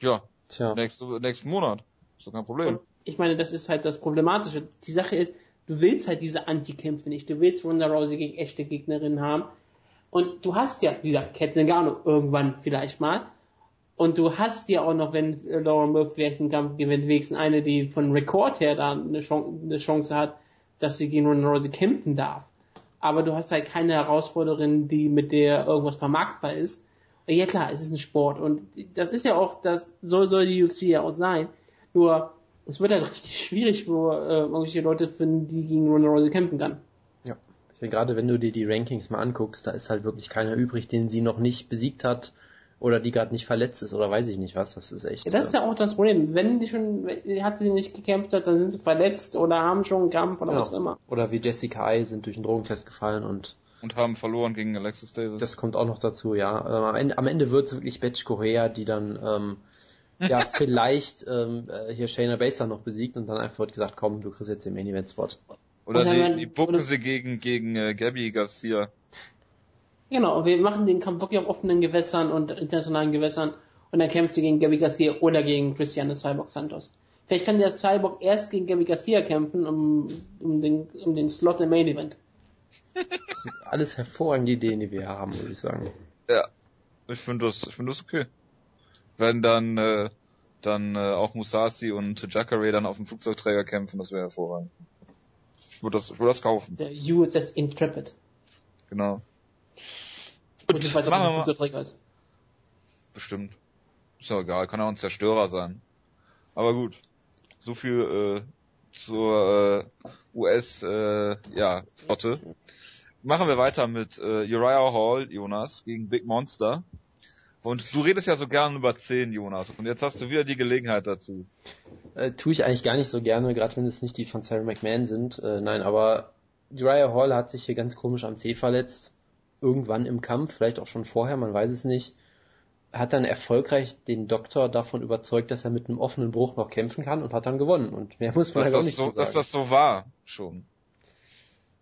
Ja, Tja. Nächste, nächsten Monat. Ist doch kein Problem. Und ich meine, das ist halt das Problematische. Die Sache ist, du willst halt diese Anti-Kämpfe nicht. Du willst Ronda Rousey gegen echte Gegnerinnen haben. Und du hast ja, wie gesagt, Ketzingano irgendwann vielleicht mal. Und du hast ja auch noch, wenn Laura Murphy vielleicht einen Kampf gewinnt, wenigstens eine, die von Rekord her da eine Chance hat, dass sie gegen Ronda Rousey kämpfen darf. Aber du hast halt keine Herausforderin, die mit der irgendwas vermarktbar ist. Ja klar, es ist ein Sport und das ist ja auch, das soll, soll die UFC ja auch sein. Nur, es wird halt <laughs> richtig schwierig, wo äh, irgendwelche Leute finden, die gegen Ronda Rousey kämpfen kann. Ja. Ich meine, gerade wenn du dir die Rankings mal anguckst, da ist halt wirklich keiner übrig, den sie noch nicht besiegt hat Oder die gerade nicht verletzt ist oder weiß ich nicht was. Das ist echt. Ja, das ist ja auch das Problem. Wenn die schon, hat sie nicht gekämpft hat, dann sind sie verletzt oder haben schon einen Kampf oder Genau. was auch immer. Oder wie Jessica Ai sind durch einen Drogenfest gefallen und Und haben verloren gegen Alexis Davis. das kommt auch noch dazu, ja. Ähm, am Ende, am Ende wird es wirklich Betch Correa, die dann ähm, <laughs> ja vielleicht ähm, äh, hier Shayna Baszler noch besiegt und dann einfach wird gesagt, komm, du kriegst jetzt den Main Event Spot. oder die, die bucken sie gegen, gegen äh, Gabby Garcia. Genau, wir machen den Kampf wirklich auf offenen Gewässern und internationalen Gewässern und dann kämpft sie gegen Gabby Garcia oder gegen Cristiano Cyborg Santos. Vielleicht kann der Cyborg erst gegen Gabby Garcia kämpfen, um, um, den, um den Slot im Main Event. Das sind alles hervorragende Ideen, die wir haben, würde ich sagen. Ja. Ich finde das, ich finde das okay. Wenn dann, äh, dann äh, auch Musashi und Jacare dann auf dem Flugzeugträger kämpfen, das wäre hervorragend. Ich würde das, ich würde das kaufen. Der USS Intrepid. Genau. Und ich weiß, ob wir ein mal. Flugzeugträger ist. Bestimmt. Ist ja egal, kann auch ein Zerstörer sein. Aber gut. So viel äh, zur äh, US äh, ja, Flotte. Machen wir weiter mit äh, Uriah Hall, Jonas, gegen Big Monster. Und du redest ja so gern über 10, Jonas. Und jetzt hast du wieder die Gelegenheit dazu. Äh, tue ich eigentlich gar nicht so gerne, gerade wenn es nicht die von Sarah McMahon sind. Äh, nein, aber Uriah Hall hat sich hier ganz komisch am C verletzt. Irgendwann im Kampf, vielleicht auch schon vorher, man weiß es nicht. Hat dann erfolgreich den Doktor davon überzeugt, dass er mit einem offenen Bruch noch kämpfen kann und hat dann gewonnen. Und mehr muss man Dass halt auch nicht so, sagen. dass das so war, schon.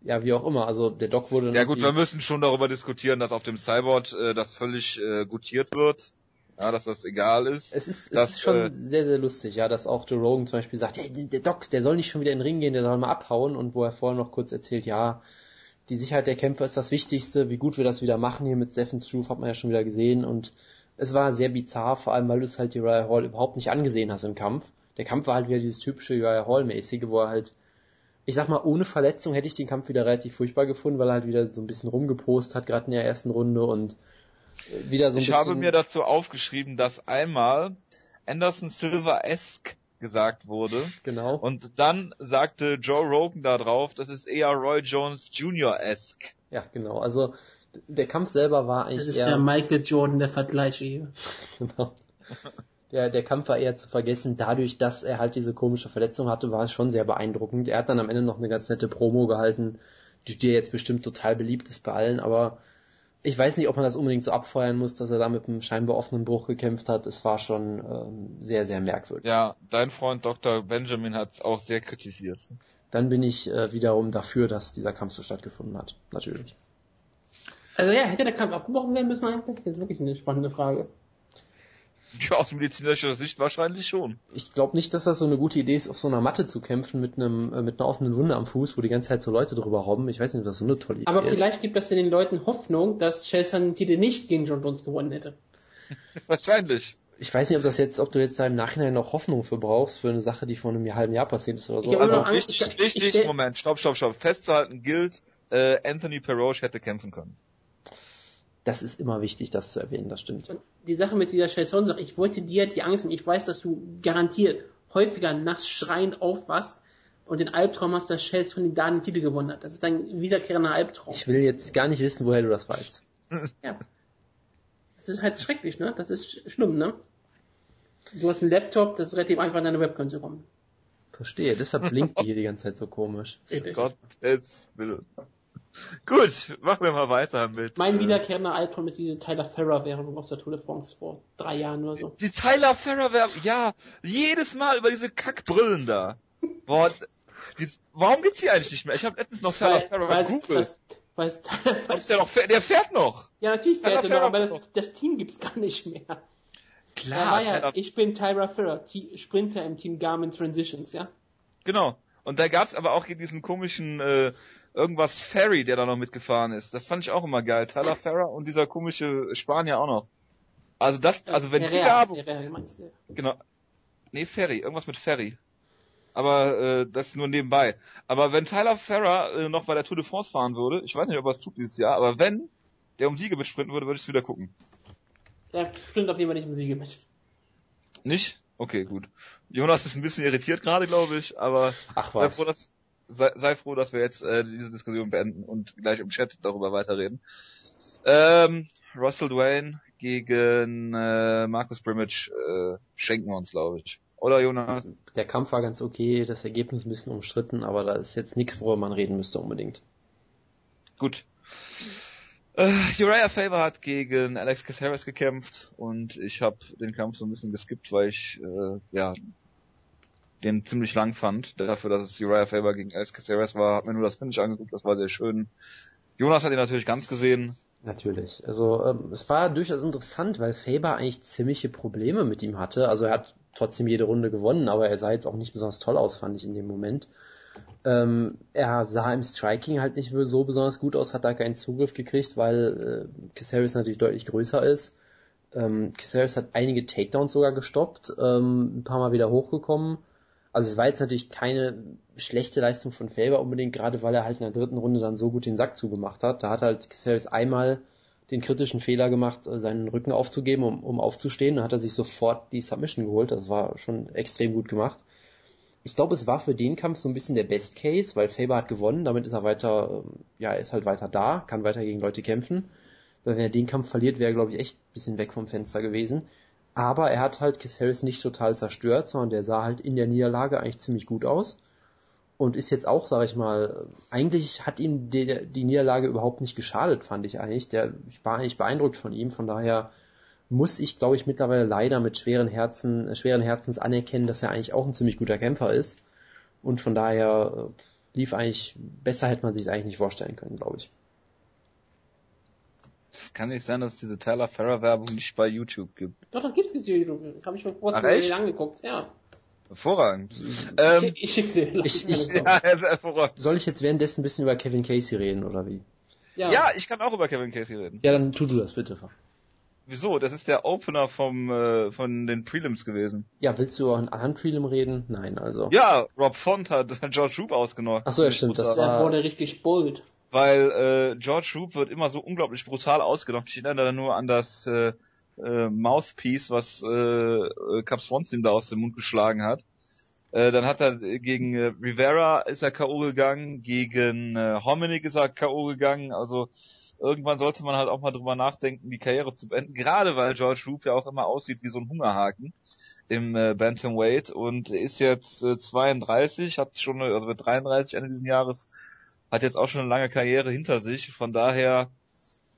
ja, wie auch immer. Also der Doc wurde Ja gut, wir müssen schon darüber diskutieren, dass auf dem Cyborg äh, das völlig äh, gutiert wird. Ja, dass das egal ist. Es ist, es Das, ist schon äh, sehr, sehr lustig, ja, dass auch Joe Rogan zum Beispiel sagt, hey, der Doc, der soll nicht schon wieder in den Ring gehen, der soll mal abhauen und wo er vorher noch kurz erzählt, ja, die Sicherheit der Kämpfer ist das Wichtigste, wie gut wir das wieder machen hier mit Stephen Truth, hat man ja schon wieder gesehen und es war sehr bizarr, vor allem weil du es halt Uriah Hall überhaupt nicht angesehen hast im Kampf. Der Kampf war halt wieder dieses typische Uriah Hall-mäßige, wo er halt, ich sag mal, ohne Verletzung hätte ich den Kampf wieder relativ furchtbar gefunden, weil er halt wieder so ein bisschen rumgepost hat, gerade in der ersten Runde und äh, wieder so ein ich bisschen... habe mir dazu aufgeschrieben, dass einmal Anderson Silver-esque gesagt wurde. genau. Und dann sagte Joe Rogan da drauf, das ist eher Roy Jones Jr.-esque. Ja, genau. Also der Kampf selber war eigentlich Das ist eher der Michael Jordan der Vergleiche hier. <laughs> genau. Der, der Kampf war eher zu vergessen. Dadurch, dass er halt diese komische Verletzung hatte, war es schon sehr beeindruckend. Er hat dann am Ende noch eine ganz nette Promo gehalten, die die jetzt bestimmt total beliebt ist bei allen, aber ich weiß nicht, ob man das unbedingt so abfeuern muss, dass er da mit einem scheinbar offenen Bruch gekämpft hat. Es war schon ähm, sehr, sehr merkwürdig. Ja, dein Freund Dr. Benjamin hat es auch sehr kritisiert. Dann bin ich äh, wiederum dafür, dass dieser Kampf so stattgefunden hat. Natürlich. Also ja, hätte der Kampf abgebrochen werden müssen eigentlich? Das ist wirklich eine spannende Frage. <laughs> Ja, aus medizinischer Sicht wahrscheinlich schon. Ich glaube nicht, dass das so eine gute Idee ist, auf so einer Matte zu kämpfen mit einem äh, mit einer offenen Wunde am Fuß, wo die ganze Zeit so Leute drüber robben. Ich weiß nicht, ob das so eine tolle Idee Aber ist. vielleicht gibt das ja den Leuten Hoffnung, dass Chelsea den Titel nicht gegen John Jones gewonnen hätte. <laughs> Wahrscheinlich. Ich weiß nicht, ob das jetzt, ob du jetzt da im Nachhinein noch Hoffnung für brauchst für eine Sache, die vor einem halben Jahr passiert ist oder so. Also nur Angst, richtig, ich- Moment, stopp, stopp, stopp. Festzuhalten gilt, äh, Anthony Peroche hätte kämpfen können. Das ist immer wichtig, das zu erwähnen. Das stimmt. Und die Sache mit dieser Chelsea Sache, ich wollte dir die Angst nehmen. Ich weiß, dass du garantiert häufiger nachts schreiend aufwachst und den Albtraum hast, dass Chelsea von den da den Titel gewonnen hat. Das ist dein wiederkehrender Albtraum. Ich will jetzt gar nicht wissen, woher du das weißt. <laughs> Ja. Das ist halt schrecklich, ne? Das ist sch- schlimm, ne? Du hast einen Laptop, das ist relativ einfach in deine Webcam zu kommen. Verstehe. Deshalb blinkt die hier die ganze Zeit so komisch. Richtig. Gottes Willen. Gut, machen wir mal weiter mit. Mein äh, wiederkehrender Albtraum ist diese Tyler Ferrer-Währung aus der Tour de France vor drei Jahren oder so. Die Tyler Ferrer Werbung, ja, jedes Mal über diese Kackbrillen da. Boah, die, warum gibt's die eigentlich nicht mehr? Ich habe letztens noch Tyler Ferrer gegoogelt. weil es Tyler ist der noch, fährt- der fährt noch. Ja, natürlich fährt Tyler er noch, Ferrer aber das, das Team gibt's gar nicht mehr. Klar, ja, Tyler, ich bin Tyra Ferrer, T- Sprinter im Team Garmin Transitions, ja. genau. Und da gab's aber auch hier diesen komischen, äh, irgendwas Ferry, der da noch mitgefahren ist. Das fand ich auch immer geil. Tyler Ferrer und dieser komische Spanier auch noch. Also das, also wenn die Ferrer, Werbung, Ferrer, meinst du? Genau. Nee, Ferry, irgendwas mit Ferry. Aber äh, das nur nebenbei. Aber wenn Tyler Ferrer äh, noch bei der Tour de France fahren würde, ich weiß nicht, ob er es tut dieses Jahr, aber wenn der um Siege mitsprinten würde, würde ich es wieder gucken. Der stimmt auf jeden Fall nicht im Siege mit. Nicht? Okay, gut. Jonas ist ein bisschen irritiert gerade, glaube ich, aber Ach sei was. froh, dass, sei, sei froh, dass wir jetzt äh, diese Diskussion beenden und gleich im Chat darüber weiterreden. Ähm, Russell Dwayne gegen äh, Marcus Brimage äh, schenken wir uns, glaube ich. Oder Jonas? Der Kampf war ganz okay, das Ergebnis ein bisschen umstritten, aber da ist jetzt nichts, worüber man reden müsste unbedingt. Gut. Äh, Uriah Faber hat gegen Alex Caceres gekämpft und ich habe den Kampf so ein bisschen geskippt, weil ich äh, ja den ziemlich lang fand. Dafür, dass es Uriah Faber gegen Alex Caceres war, hat mir nur das Finish angeguckt, das war sehr schön. Jonas hat ihn natürlich ganz gesehen. Natürlich. Also ähm, es war durchaus interessant, weil Faber eigentlich ziemliche Probleme mit ihm hatte. Also er hat trotzdem jede Runde gewonnen, aber er sah jetzt auch nicht besonders toll aus, fand ich in dem Moment. Ähm, er sah im Striking halt nicht so besonders gut aus, hat da keinen Zugriff gekriegt, weil äh, Caceres natürlich deutlich größer ist. Ähm, Caceres hat einige Takedowns sogar gestoppt, ähm, ein paar Mal wieder hochgekommen. Also es war jetzt natürlich keine schlechte Leistung von Faber unbedingt, gerade weil er halt in der dritten Runde dann so gut den Sack zugemacht hat. Da hat halt Caceres einmal den kritischen Fehler gemacht, äh, seinen Rücken aufzugeben, um, um aufzustehen. Dann hat er sich sofort die Submission geholt. Das war schon extrem gut gemacht. Ich glaube, es war für den Kampf so ein bisschen der Best Case, weil Faber hat gewonnen, damit ist er weiter, ähm, ja, ist halt weiter da, kann weiter gegen Leute kämpfen. Wenn er den Kampf verliert, wäre er, glaube ich, echt ein bisschen weg vom Fenster gewesen. Aber er hat halt Kiss Harris nicht total zerstört, sondern der sah halt in der Niederlage eigentlich ziemlich gut aus. Und ist jetzt auch, sage ich mal, eigentlich hat ihm die, die, Niederlage überhaupt nicht geschadet, fand ich eigentlich. Der, ich war eigentlich beeindruckt von ihm, von daher muss ich, glaube ich, mittlerweile leider mit schweren Herzen, äh, schweren Herzens anerkennen, dass er eigentlich auch ein ziemlich guter Kämpfer ist. Und von daher äh, lief eigentlich, besser hätte man sich eigentlich nicht vorstellen können, glaube ich. Es kann nicht sein, dass es diese Tyler Ferrer Werbung nicht bei YouTube gibt. Doch, doch gibt's, gibt's YouTube. Habe ich vor kurzem angeguckt, ja. Hervorragend. Ähm, ich, ich schicke sie. Ich, ich, ja, hervorragend. Soll ich jetzt währenddessen ein bisschen über Kevin Casey reden, oder wie? Ja. ja, ich kann auch über Kevin Casey reden. Ja, dann tu du das bitte. Wieso? Das ist der Opener vom äh, von den Prelims gewesen. Ja, willst du auch einen anderen Prelim reden? Nein, also. Ja, Rob Font hat <laughs> George Roop ausgenockt. Ach so, ja, stimmt, das war... Der wurde richtig bold weil äh, George Roop wird immer so unglaublich brutal ausgenommen. Ich erinnere da nur an das äh, äh, Mouthpiece, was äh, Cap Swanson da aus dem Mund geschlagen hat. Äh, dann hat er gegen äh, Rivera ist er K.O. gegangen, gegen äh, Hominick ist er K.O. gegangen, also irgendwann sollte man halt auch mal drüber nachdenken, die Karriere zu beenden, gerade weil George Roop ja auch immer aussieht wie so ein Hungerhaken im äh, Bantamweight und ist jetzt äh, 32, hat schon, also wird 33 Ende dieses Jahres hat jetzt auch schon eine lange Karriere hinter sich. Von daher,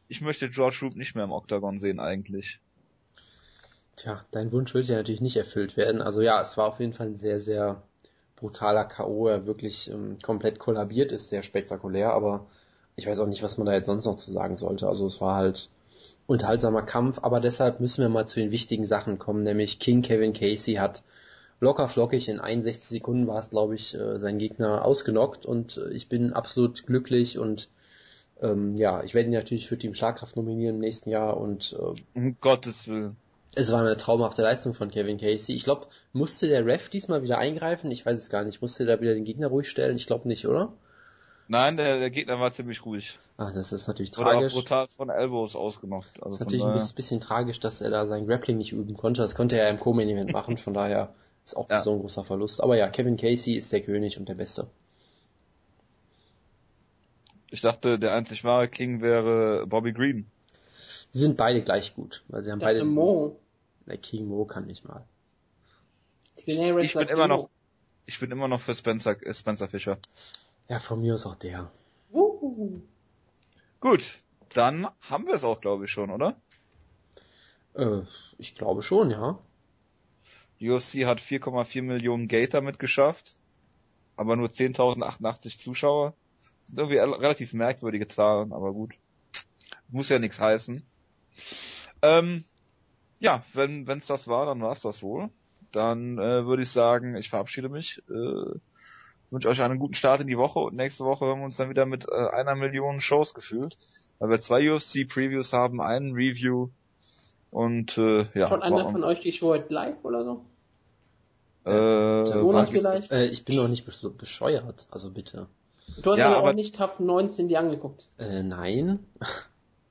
ich möchte George Roop nicht mehr im Octagon sehen eigentlich. Tja, dein Wunsch wird ja natürlich nicht erfüllt werden. Also ja, es war auf jeden Fall ein sehr, sehr brutaler K.O., er wirklich ähm, komplett kollabiert ist, sehr spektakulär, aber ich weiß auch nicht, was man da jetzt sonst noch zu sagen sollte. Also es war halt unterhaltsamer Kampf, aber deshalb müssen wir mal zu den wichtigen Sachen kommen, nämlich King Kevin Casey hat locker flockig in 61 Sekunden war es, glaube ich, äh, sein Gegner ausgenockt und äh, ich bin absolut glücklich und ähm, ja, ich werde ihn natürlich für Team Schlagkraft nominieren im nächsten Jahr und äh, um Gottes Willen. Es war eine traumhafte Leistung von Kevin Casey. Ich glaube, musste der Ref diesmal wieder eingreifen? Ich weiß es gar nicht. Musste der wieder den Gegner ruhig stellen? Ich glaube nicht, oder? Nein, der, der Gegner war ziemlich ruhig. Ah, das ist natürlich Oder tragisch. brutal von Elbows ausgemacht. Also das ist natürlich ein bisschen, bisschen, tragisch, dass er da sein Grappling nicht üben konnte. Das konnte er ja im Co-Main-Event machen, von daher ist auch ja. so ein großer Verlust. Aber ja, Kevin Casey ist der König und der Beste. Ich dachte, der einzig wahre King wäre Bobby Green. Sie sind beide gleich gut, weil sie haben beide. Mo. Der King Mo kann nicht mal. Ich bin immer noch, ich bin immer noch für Spencer, äh, Spencer Fischer. Ja, von mir ist auch der. Uh. Gut, dann haben wir es auch, glaube ich, schon, oder? Äh, ich glaube schon, ja. UFC hat 4,4 Millionen Gate damit geschafft, aber nur 10.088 Zuschauer. Das sind irgendwie relativ merkwürdige Zahlen, aber gut. Muss ja nichts heißen. Ähm, ja, wenn es das war, dann war es das wohl. Dann äh, würde ich sagen, ich verabschiede mich. Äh, wünsche euch einen guten Start in die Woche und nächste Woche hören wir uns dann wieder mit äh, einer Million Shows gefühlt, weil wir zwei UFC-Previews haben, einen Review und äh, ja. Schaut einer von euch die Show heute live oder so? Äh, Jonas vielleicht? Äh, ich bin doch nicht bescheuert, also bitte. Du hast ja, aber auch nicht TAF 19 die angeguckt. Äh, nein.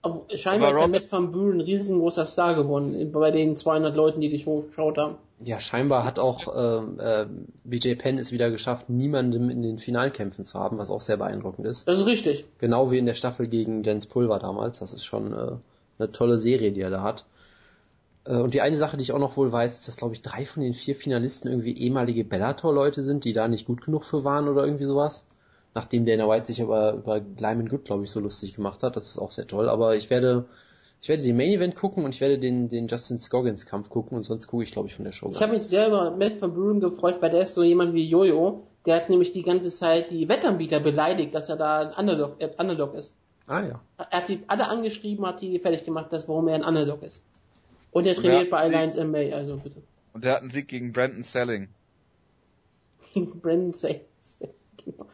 Aber scheinbar aber ist ja Matt van Buren ein riesengroßer Star geworden, bei den 200 Leuten, die dich hochgeschaut haben. Ja, scheinbar hat auch äh, äh, BJ Penn es wieder geschafft, niemandem in den Finalkämpfen zu haben, was auch sehr beeindruckend ist. Das ist richtig. Genau wie in der Staffel gegen Jens Pulver damals. Das ist schon äh, eine tolle Serie, die er da hat. Äh, und die eine Sache, die ich auch noch wohl weiß, ist, dass glaube ich drei von den vier Finalisten irgendwie ehemalige Bellator-Leute sind, die da nicht gut genug für waren oder irgendwie sowas. Nachdem Dana White sich aber über Lyman Good, glaube ich, so lustig gemacht hat. Das ist auch sehr toll. Aber ich werde, ich werde den Main Event gucken und ich werde den, den Justin Scoggins Kampf gucken und sonst gucke ich, glaube ich, von der Show. Ich habe mich sehr über Matt van Buren gefreut, weil der ist so jemand wie Jojo. Der hat nämlich die ganze Zeit die Wettanbieter beleidigt, dass er da ein Underdog, äh, Underdog ist. Ah ja. Er hat sie alle angeschrieben, hat die fertig gemacht, dass, warum er ein Underdog ist. Und er trainiert bei Alliance MA, also bitte. Und der hat einen Sieg gegen Brandon Selling. <laughs> Brandon Sayers. genau.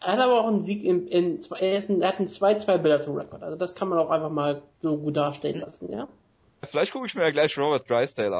Er hat aber auch einen Sieg in, in er, hat einen, er hat einen 2-2 Bellator-Rekord. Also das kann man auch einfach mal so gut darstellen lassen, ja. Vielleicht gucke ich mir ja gleich Robert Drysdale an.